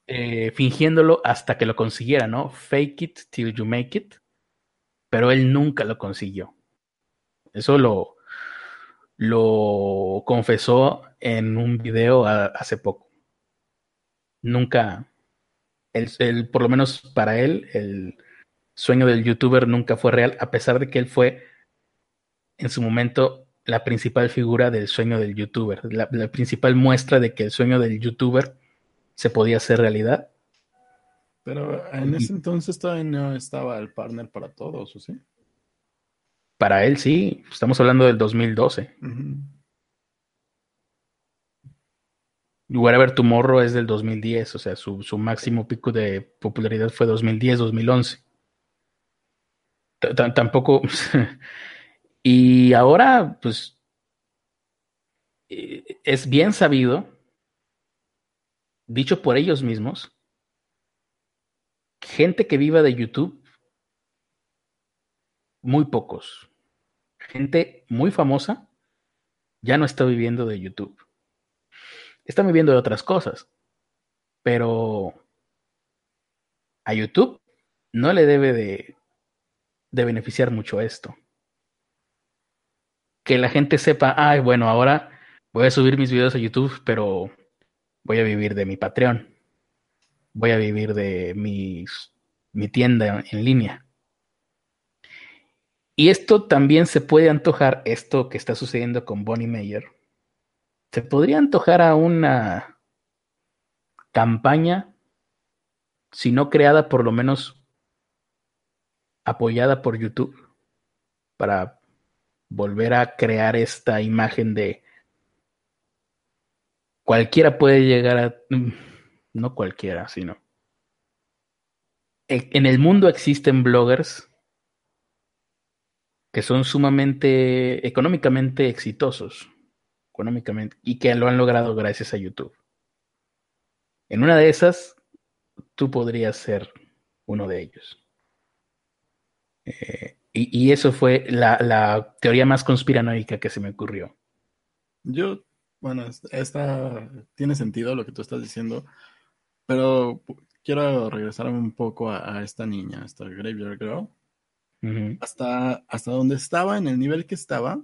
eh, fingiéndolo hasta que lo consiguiera, ¿no? Fake it till you make it, pero él nunca lo consiguió. Eso lo, lo confesó en un video hace poco. Nunca, el, por lo menos para él, el sueño del youtuber nunca fue real, a pesar de que él fue en su momento la principal figura del sueño del youtuber, la, principal muestra de que el sueño del youtuber se podía hacer realidad. Pero en ese entonces todavía no estaba el partner para todos, ¿o sí? Para él sí, estamos hablando del 2012. Uh Whatever Tomorrow es del 2010, o sea, su, su máximo pico de popularidad fue 2010-2011. Tampoco, Y ahora, pues, eh, es bien sabido dicho por ellos mismos, gente que viva de YouTube, muy pocos. Gente muy famosa ya no está viviendo de YouTube. Está viviendo de otras cosas. Pero a YouTube no le debe de, de beneficiar mucho esto. Que la gente sepa, ay, bueno, ahora voy a subir mis videos a YouTube, pero voy a vivir de mi Patreon. Voy a vivir de mi tienda en línea. Y esto también se puede antojar, esto que está sucediendo con Bonnie Mayer, se podría antojar a una campaña, si no creada, por lo menos apoyada por YouTube, para volver a crear esta imagen de cualquiera puede llegar a, mm, no cualquiera, sino en el mundo existen bloggers que son sumamente económicamente exitosos, económicamente, y que lo han logrado gracias a YouTube. En una de esas, tú podrías ser uno de ellos. Eh, y, eso fue la, teoría más conspiranoica que se me ocurrió. Yo, bueno, esta tiene sentido lo que tú estás diciendo, pero quiero regresar un poco a, a esta niña, esta Graveyard Girl. Hasta, hasta donde estaba, en el nivel que estaba,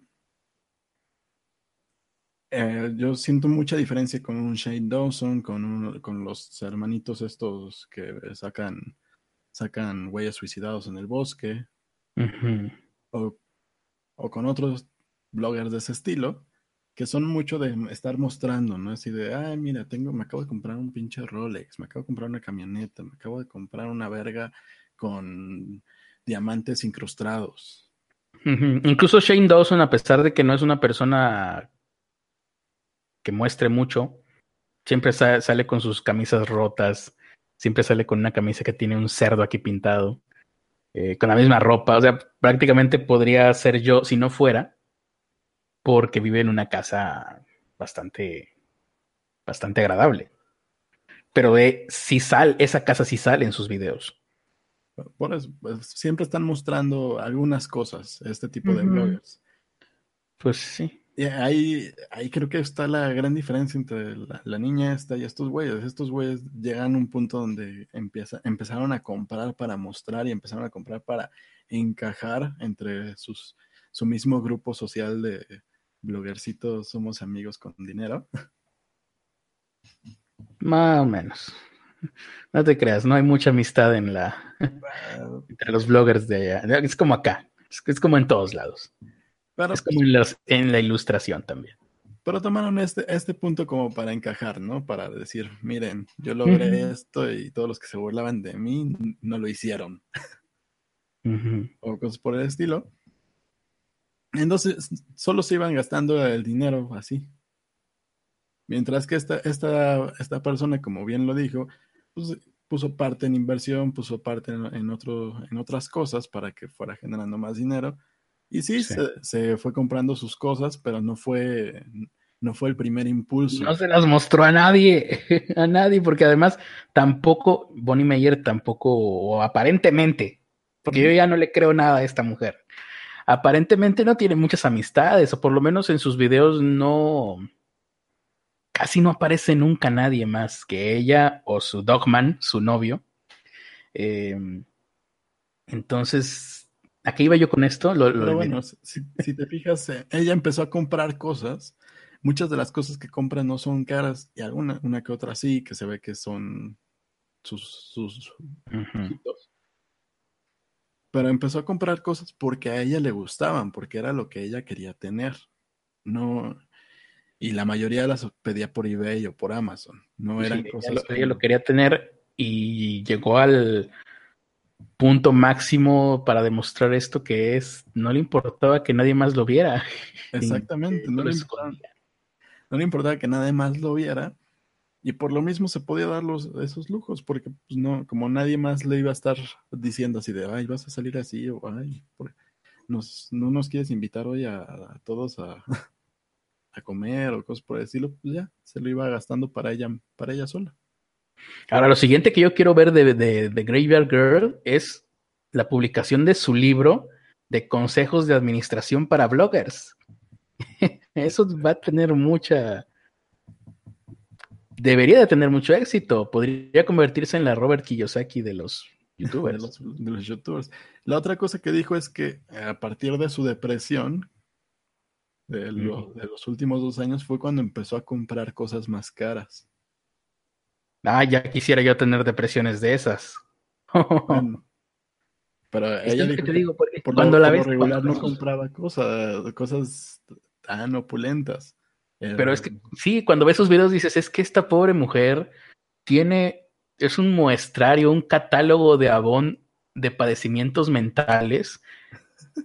eh, yo siento mucha diferencia con un Shane Dawson, con, con los hermanitos estos que sacan, sacan huellas suicidados en el bosque, o, o, con otros bloggers de ese estilo, que son mucho de estar mostrando, ¿no? Así de, ay, mira, tengo, me acabo de comprar un pinche Rolex, me acabo de comprar una camioneta, me acabo de comprar una verga con diamantes incrustados. Incluso Shane Dawson, a pesar de que no es una persona que muestre mucho, siempre sale con sus camisas rotas, siempre sale con una camisa que tiene un cerdo aquí pintado, eh, con la misma ropa. O sea, prácticamente podría ser yo si no fuera, porque vive en una casa bastante, bastante agradable. Pero de si sale, esa casa sí sale en sus videos. Pues, siempre están mostrando algunas cosas, este tipo de bloggers. Pues sí. Ahí, ahí creo que está la gran diferencia entre la, niña esta y estos güeyes. Estos güeyes llegan a un punto donde empieza, empezaron a comprar para mostrar y empezaron a comprar para encajar entre sus, su mismo grupo social de bloggercitos somos amigos con dinero. Más o menos. No te creas, no hay mucha amistad en la entre los bloggers de allá. Es como acá, es, como en todos lados. Es como en, la ilustración también. Pero tomaron este, este punto como para encajar, ¿no? Para decir, miren, yo logré esto y todos los que se burlaban de mí no lo hicieron. O cosas por el estilo. Entonces, solo se iban gastando el dinero así. Mientras que esta, esta, esta persona, como bien lo dijo, pues, puso parte en inversión, puso parte en, otro, en otras cosas para que fuera generando más dinero. Y sí, Se, fue comprando sus cosas, pero no fue, no fue el primer impulso. No se las mostró a nadie, a nadie, porque además tampoco, Bonnie Meyer tampoco, o aparentemente, porque yo ya no le creo nada a esta mujer. Aparentemente no tiene muchas amistades, o por lo menos en sus videos no, casi no aparece nunca nadie más que ella o su dogman, su novio. Em, entonces, ¿a qué iba yo con esto? Pero bueno, si, te fijas, eh, ella empezó a comprar cosas. Muchas de las cosas que compra no son caras y alguna una que otra sí, que se ve que son sus, sus Pero empezó a comprar cosas porque a ella le gustaban, porque era lo que ella quería tener. No, y la mayoría las pedía por eBay o por Amazon. No eran cosas. Ella lo, quería tener y llegó al punto máximo para demostrar esto que es, no le importaba que nadie más lo viera. Exactamente, no, le importaba, no, le importaba, que nadie más lo viera y por lo mismo se podía dar los, esos lujos porque pues no, como nadie más le iba a estar diciendo así de, ay, vas a salir así o ay, nos, no nos quieres invitar hoy a todos a, a comer o cosas por el estilo, pues ya se lo iba gastando para ella, para ella sola. Ahora, lo siguiente que yo quiero ver de, de, de Graveyard Girl es la publicación de su libro de consejos de administración para bloggers. Eso va a tener mucha... Debería de tener mucho éxito. Podría convertirse en la Robert Kiyosaki de los youtubers. De los, de los youtubers. La otra cosa que dijo es que a partir de su depresión, de, lo, de, los últimos dos años, fue cuando empezó a comprar cosas más caras. Ah, ya quisiera yo tener depresiones de esas. Bueno, pero Es ella lo que dijo te digo, porque por, cuando lo, la por ves. regular cuando- no compraba cosas, cosas tan opulentas. Pero es que sí, cuando ves sus videos dices, es que esta pobre mujer tiene, es un muestrario, un catálogo de abón de padecimientos mentales.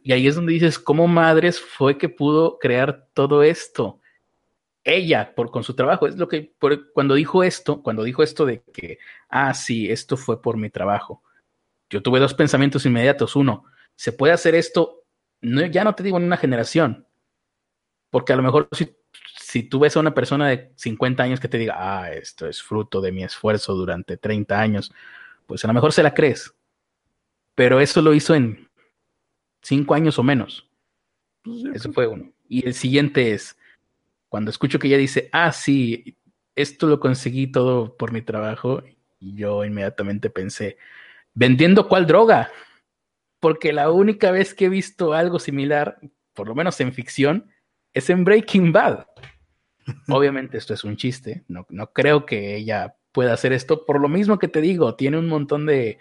Y ahí es donde dices, ¿cómo madres fue que pudo crear todo esto? Ella, por con su trabajo, es lo que por- cuando dijo esto, cuando dijo esto de que, ah, sí, esto fue por mi trabajo. Yo tuve dos pensamientos inmediatos. Uno, se puede hacer esto, no, ya no te digo en una generación, porque a lo mejor si, si tú ves a una persona de 50 años que te diga, ah, esto es fruto de mi esfuerzo durante 30 años, pues a lo mejor se la crees. Pero eso lo hizo en 5 años o menos. pues, Eso fue uno. Y el siguiente es, cuando escucho que ella dice, ah, sí, esto lo conseguí todo por mi trabajo, y yo inmediatamente pensé, ¿vendiendo cuál droga? Porque la única vez que he visto algo similar, por lo menos en ficción, es en Breaking Bad. Obviamente esto es un chiste, no, no creo que ella pueda hacer esto, por lo mismo que te digo, tiene un montón de,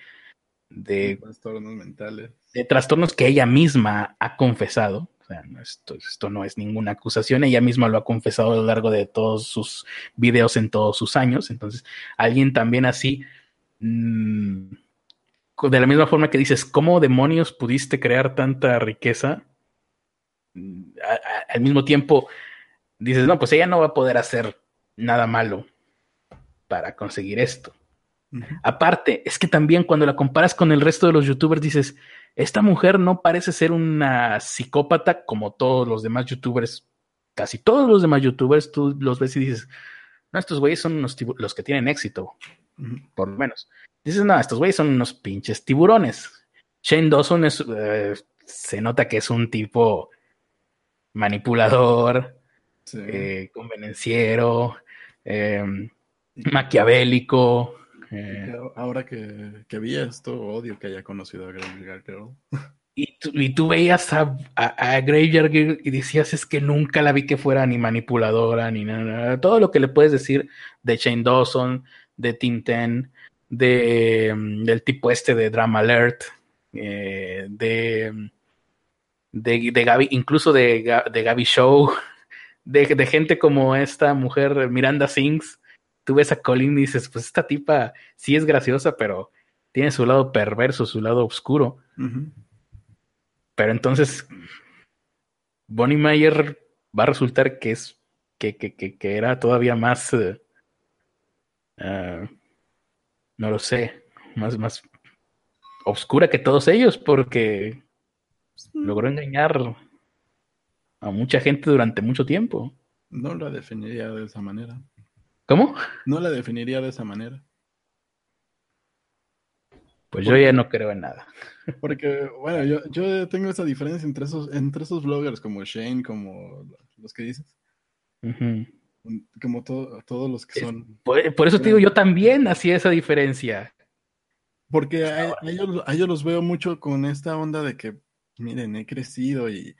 de trastornos mentales. de trastornos que ella misma ha confesado. O sea, no, esto, esto no es ninguna acusación, ella misma lo ha confesado a lo largo de todos sus videos en todos sus años. Entonces, alguien también así, mm, de la misma forma que dices, ¿cómo demonios pudiste crear tanta riqueza? Mm, a- a- al mismo tiempo, dices, no, pues ella no va a poder hacer nada malo para conseguir esto. Aparte, es que también cuando la comparas con el resto de los youtubers dices, esta mujer no parece ser una psicópata como todos los demás youtubers, casi todos los demás youtubers, tú los ves y dices, no, estos güeyes son unos los que tienen éxito, por lo menos. Dices, no, estos güeyes son unos pinches tiburones. Shane Dawson es, eh, se nota que es un tipo manipulador, Sí. eh, convenenciero, eh, maquiavélico. Eh, Ahora que, que vi esto, odio que haya conocido a Graveyard Girl. Y tú, y tú veías a, a, a Graveyard Girl y decías, es que nunca la vi que fuera ni manipuladora, ni nada, nada. Todo lo que le puedes decir de Shane Dawson, de Tinten, de, mm, del tipo este de Drama Alert, eh, de, de, de Gaby, incluso de, de Gaby Show, de, de gente como esta mujer Miranda Sings. Tú ves a Colin y dices, pues esta tipa sí es graciosa, pero tiene su lado perverso, su lado oscuro. Pero entonces, Bonnie Mayer va a resultar que es que, que, que, que era todavía más, eh, ah, no lo sé, más, más obscura que todos ellos, porque logró engañar a mucha gente durante mucho tiempo. No la definiría de esa manera. ¿Cómo? No la definiría de esa manera. Pues yo ya no creo en nada. Porque, bueno, yo, yo tengo esa diferencia entre esos, entre esos bloggers como Shane, como los que dices, como to- todos los que Es- son. Por, por eso te digo, yo también hacía esa diferencia. Porque a, a ellos, a ellos los veo mucho con esta onda de que, miren, he crecido y,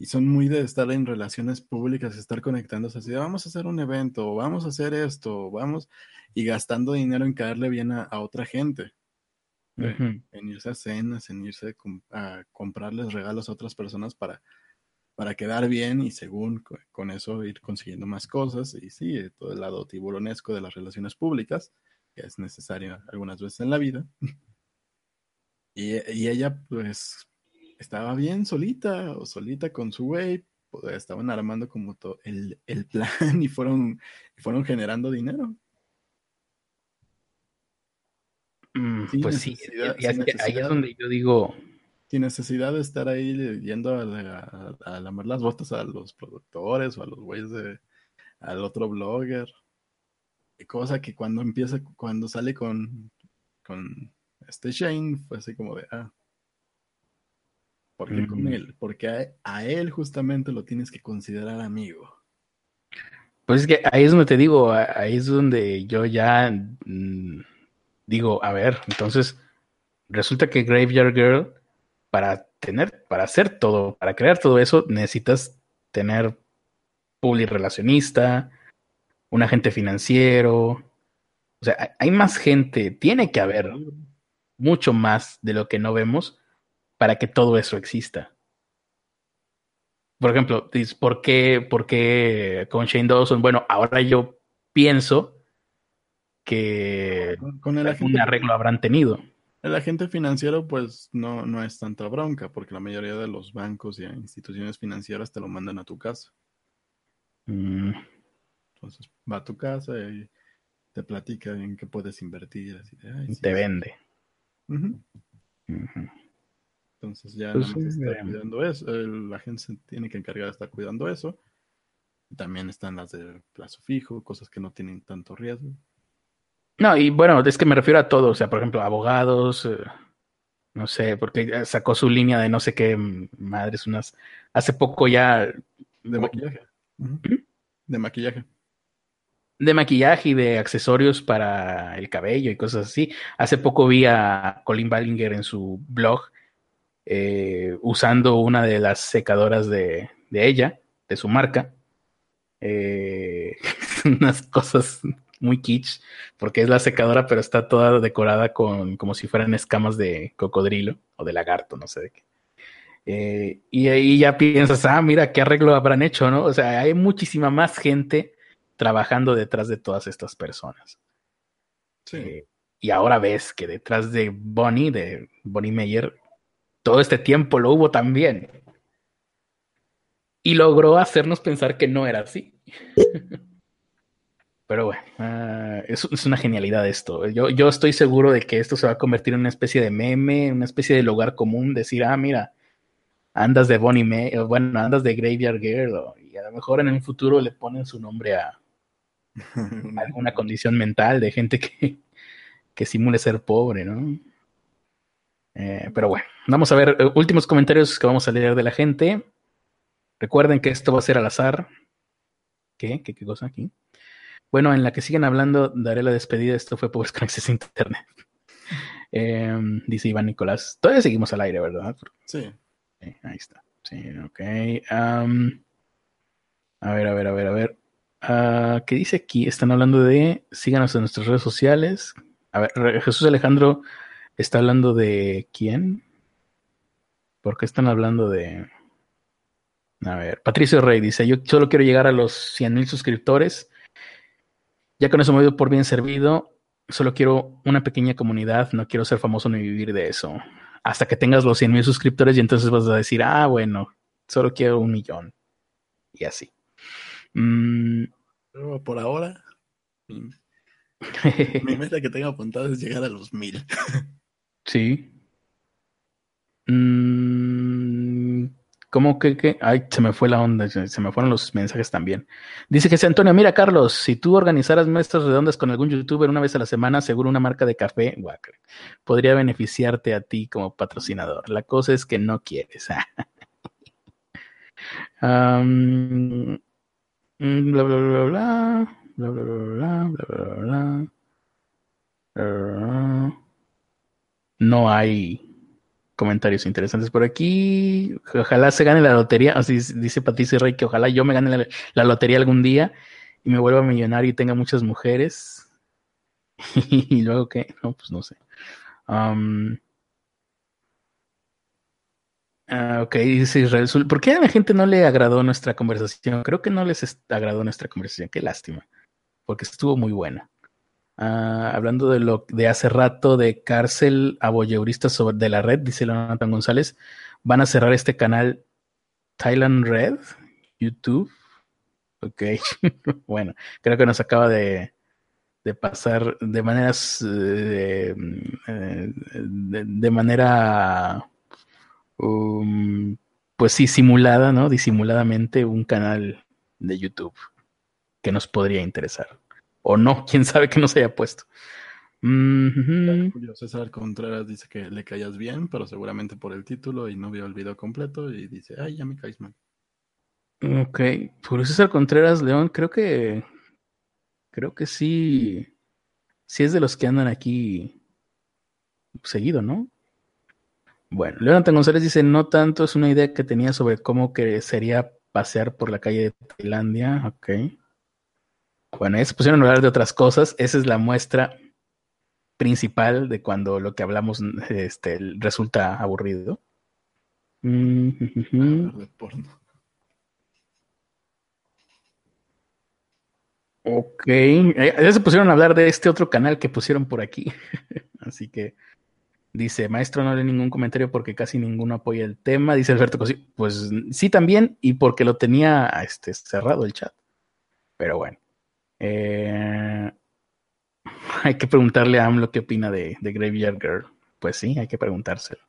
y son muy de estar en relaciones públicas, estar conectándose así, vamos a hacer un evento, vamos a hacer esto, vamos, y gastando dinero en caerle bien a, a otra gente. ¿ve? Ujú. en irse a cenas, en irse a comprarles regalos a otras personas para, para quedar bien y según co- con eso ir consiguiendo más cosas. Y sí, eh, todo el lado tiburonesco de las relaciones públicas, que es necesario algunas veces en la vida. Y, y ella pues estaba bien solita o solita con su güey, pues, estaban armando como todo el, el plan y fueron, fueron generando dinero. Mm, pues sí, y es que ahí es donde yo digo, sin necesidad de estar ahí yendo a, a, a lamar las botas a los productores o a los güeyes de al otro blogger. cosa que cuando empieza, cuando sale con, con este Shane, fue así como de, ah, ¿por qué con Mm. él? Porque a, a él justamente lo tienes que considerar amigo. Pues es que ahí es donde te digo, ahí es donde yo ya mm, digo, a ver, entonces resulta que Graveyard Girl, para tener, para hacer todo, para crear todo eso, necesitas tener relacionista, un agente financiero. O sea, hay más gente, tiene que haber mucho más de lo que no vemos para que todo eso exista. Por ejemplo, dices, ¿por qué, por qué con Shane Dawson? Bueno, ahora yo pienso que Con, con el, agente, un arreglo habrán tenido. el agente financiero, pues no, no es tanta bronca, porque la mayoría de los bancos y instituciones financieras te lo mandan a tu casa. Mm, Entonces va a tu casa y te platica en qué puedes invertir. Así de, "Ay, sí, te sí". vende. Ujú. Entonces ya Pues nada más sí, está veremos. cuidando eso. la gente se tiene que encargar de estar cuidando eso. También están las de plazo fijo, cosas que no tienen tanto riesgo. No, y bueno, es que me refiero a todo, o sea, por ejemplo, abogados, eh, no sé, porque sacó su línea de no sé qué madres, unas, hace poco ya De maquillaje. ¿Mm? De maquillaje. de maquillaje y de accesorios para el cabello y cosas así. Hace poco vi a Colin Ballinger en su blog eh, usando una de las secadoras de, de ella, de su marca. Eh, unas cosas muy kitsch, porque es la secadora, pero está toda decorada con como si fueran escamas de cocodrilo o de lagarto, no sé de qué. Eh, y ahí ya piensas, ah, mira, qué arreglo habrán hecho, ¿no? O sea, hay muchísima más gente trabajando detrás de todas estas personas. Sí. Eh, y ahora ves que detrás de Bonnie, de Bonnie Meyer, todo este tiempo lo hubo también. Y logró hacernos pensar que no era así. Pero bueno, ah, es, es una genialidad esto. Yo, yo estoy seguro de que esto se va a convertir en una especie de meme, una especie de lugar común, decir, ah, mira, andas de Bonnie May, o bueno, andas de Graveyard Girl, o- y a lo mejor en un futuro le ponen su nombre a alguna condición mental de gente que, que simule ser pobre, ¿no? Eh, pero bueno, vamos a ver eh, últimos comentarios que vamos a leer de la gente. Recuerden que esto va a ser al azar. ¿Qué? ¿Qué, qué cosa aquí? Bueno, en la que siguen hablando, daré la despedida. Esto fue Pobres con Acceso a Internet. Eh, dice Iván Nicolás. Todavía seguimos al aire, ¿verdad? Sí. Sí, ahí está. Sí, ok. A ver, a ver, a ver, a ver. Ah, ¿Qué dice aquí? Están hablando de. Síganos en nuestras redes sociales. A ver, Jesús Alejandro está hablando de quién? ¿Por qué están hablando de.? A ver, Patricio Rey dice: Yo solo quiero llegar a los 100 mil suscriptores. Ya con eso me doy por bien servido. Solo quiero una pequeña comunidad. No quiero ser famoso ni vivir de eso hasta que tengas los 100 mil suscriptores y entonces vas a decir, ah, bueno, solo quiero un millón. Y así. Mm, Pero por ahora, mi, mi meta que tengo apuntada es llegar a los mil. sí. Mm, ¿Cómo que, que? Ay, se me fue la onda, se me fueron los mensajes también. Dice que Antonio, mira Carlos, si tú organizaras mesas redondas con algún youtuber una vez a la semana, seguro una marca de café, guácala, podría beneficiarte a ti como patrocinador. La cosa es que no quieres. Mm, bla, bla, bla, bla, bla, bla, bla, bla, bla, bla, bla, bla. No hay comentarios interesantes por aquí. Ojalá se gane la lotería. Así dice Patricia Rey que ojalá yo me gane la, lotería algún día y me vuelva millonario y tenga muchas mujeres. y luego qué, no, pues no sé. Am, ah, ok, dice Israel Zul. ¿Por qué a la gente no le agradó nuestra conversación? Creo que no les agradó nuestra conversación. Qué lástima, porque estuvo muy buena. Ah, hablando de lo de hace rato de cárcel a sobre de la red, dice Jonathan González, van a cerrar este canal Thailand Red, YouTube. Ok, bueno, creo que nos acaba de, de pasar de maneras eh, eh, de, de manera um, pues sí simulada, ¿no? Disimuladamente un canal de YouTube que nos podría interesar. O no, quién sabe que no se haya puesto. Mm, Julio César Contreras dice que le caías bien, pero seguramente por el título y no vio el video completo y dice, ay, ya me caes mal. Ok, Julio César Contreras León, creo que creo que sí, sí es de los que andan aquí seguido, ¿no? Bueno, Leonardo González dice, no tanto, es una idea que tenía sobre cómo que sería pasear por la calle de Tailandia, ok. Bueno, ya se pusieron a hablar de otras cosas, esa es la muestra principal de cuando lo que hablamos este, resulta aburrido. Mm, Ok, eh, ya se pusieron a hablar de este otro canal que pusieron por aquí. Así que dice, maestro, no lee ningún comentario porque casi ninguno apoya el tema. Dice Alberto pues sí también, y porque lo tenía este, cerrado el chat. Pero bueno. Eh, hay que preguntarle a AMLO qué opina de, de Graveyard Girl. Pues sí, hay que preguntárselo.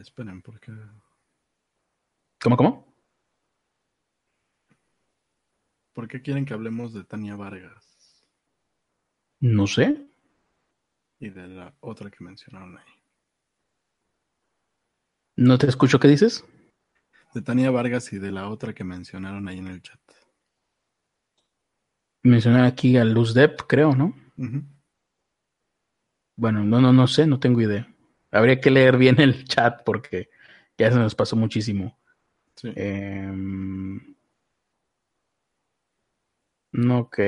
esperen, porque... ¿Cómo, cómo? ¿Por qué quieren que hablemos de Tania Vargas? No sé. Y de la otra que mencionaron ahí. No te escucho, ¿qué dices? De Tania Vargas y de la otra que mencionaron ahí en el chat. Mencionar aquí a Luz Depp, creo, ¿no? Bueno, no, no, no sé, no tengo idea. Habría que leer bien el chat porque ya se nos pasó muchísimo. Sí. Eh, Ok.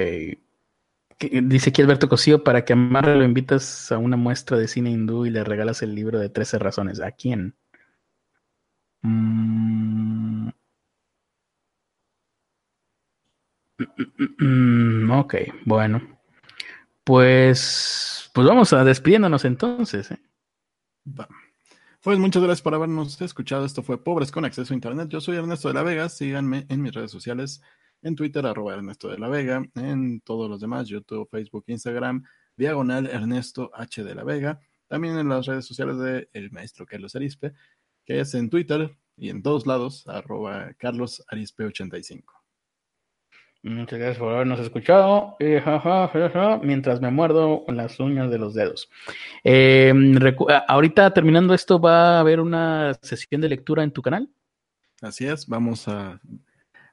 Dice aquí Alberto Cosío, para que Amarre lo invitas a una muestra de cine hindú y le regalas el libro de 13 razones. ¿A quién? Mm. Ok, bueno. Pues, pues vamos a despidiéndonos entonces. ¿eh? Pues muchas gracias por habernos escuchado. Esto fue Pobres con Acceso a Internet. Yo soy Ernesto de la Vega. Síganme en mis redes sociales en Twitter, arroba Ernesto de la Vega, en todos los demás, YouTube, Facebook, Instagram, diagonal Ernesto H de la Vega, también en las redes sociales de el maestro Carlos Arispe, que es en Twitter y en todos lados, arroba Carlos Arispe 85. Muchas gracias por habernos escuchado. mientras me muerdo las uñas de los dedos. Eh, ahorita terminando esto, ¿va a haber una sesión de lectura en tu canal? Así es, vamos a,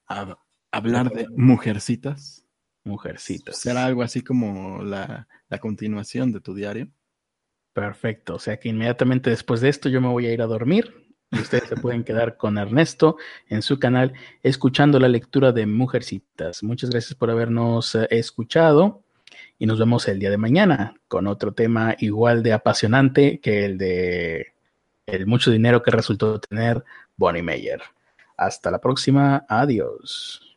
a hablar de mujercitas. Mujercitas. ¿Será algo así como la, continuación de tu diario? Perfecto. O sea que inmediatamente después de esto yo me voy a ir a dormir y ustedes se pueden quedar con Ernesto en su canal escuchando la lectura de Mujercitas. Muchas gracias por habernos eh, escuchado y nos vemos el día de mañana con otro tema igual de apasionante que el de el mucho dinero que resultó tener Bonnie Mayer. Hasta la próxima. Adiós.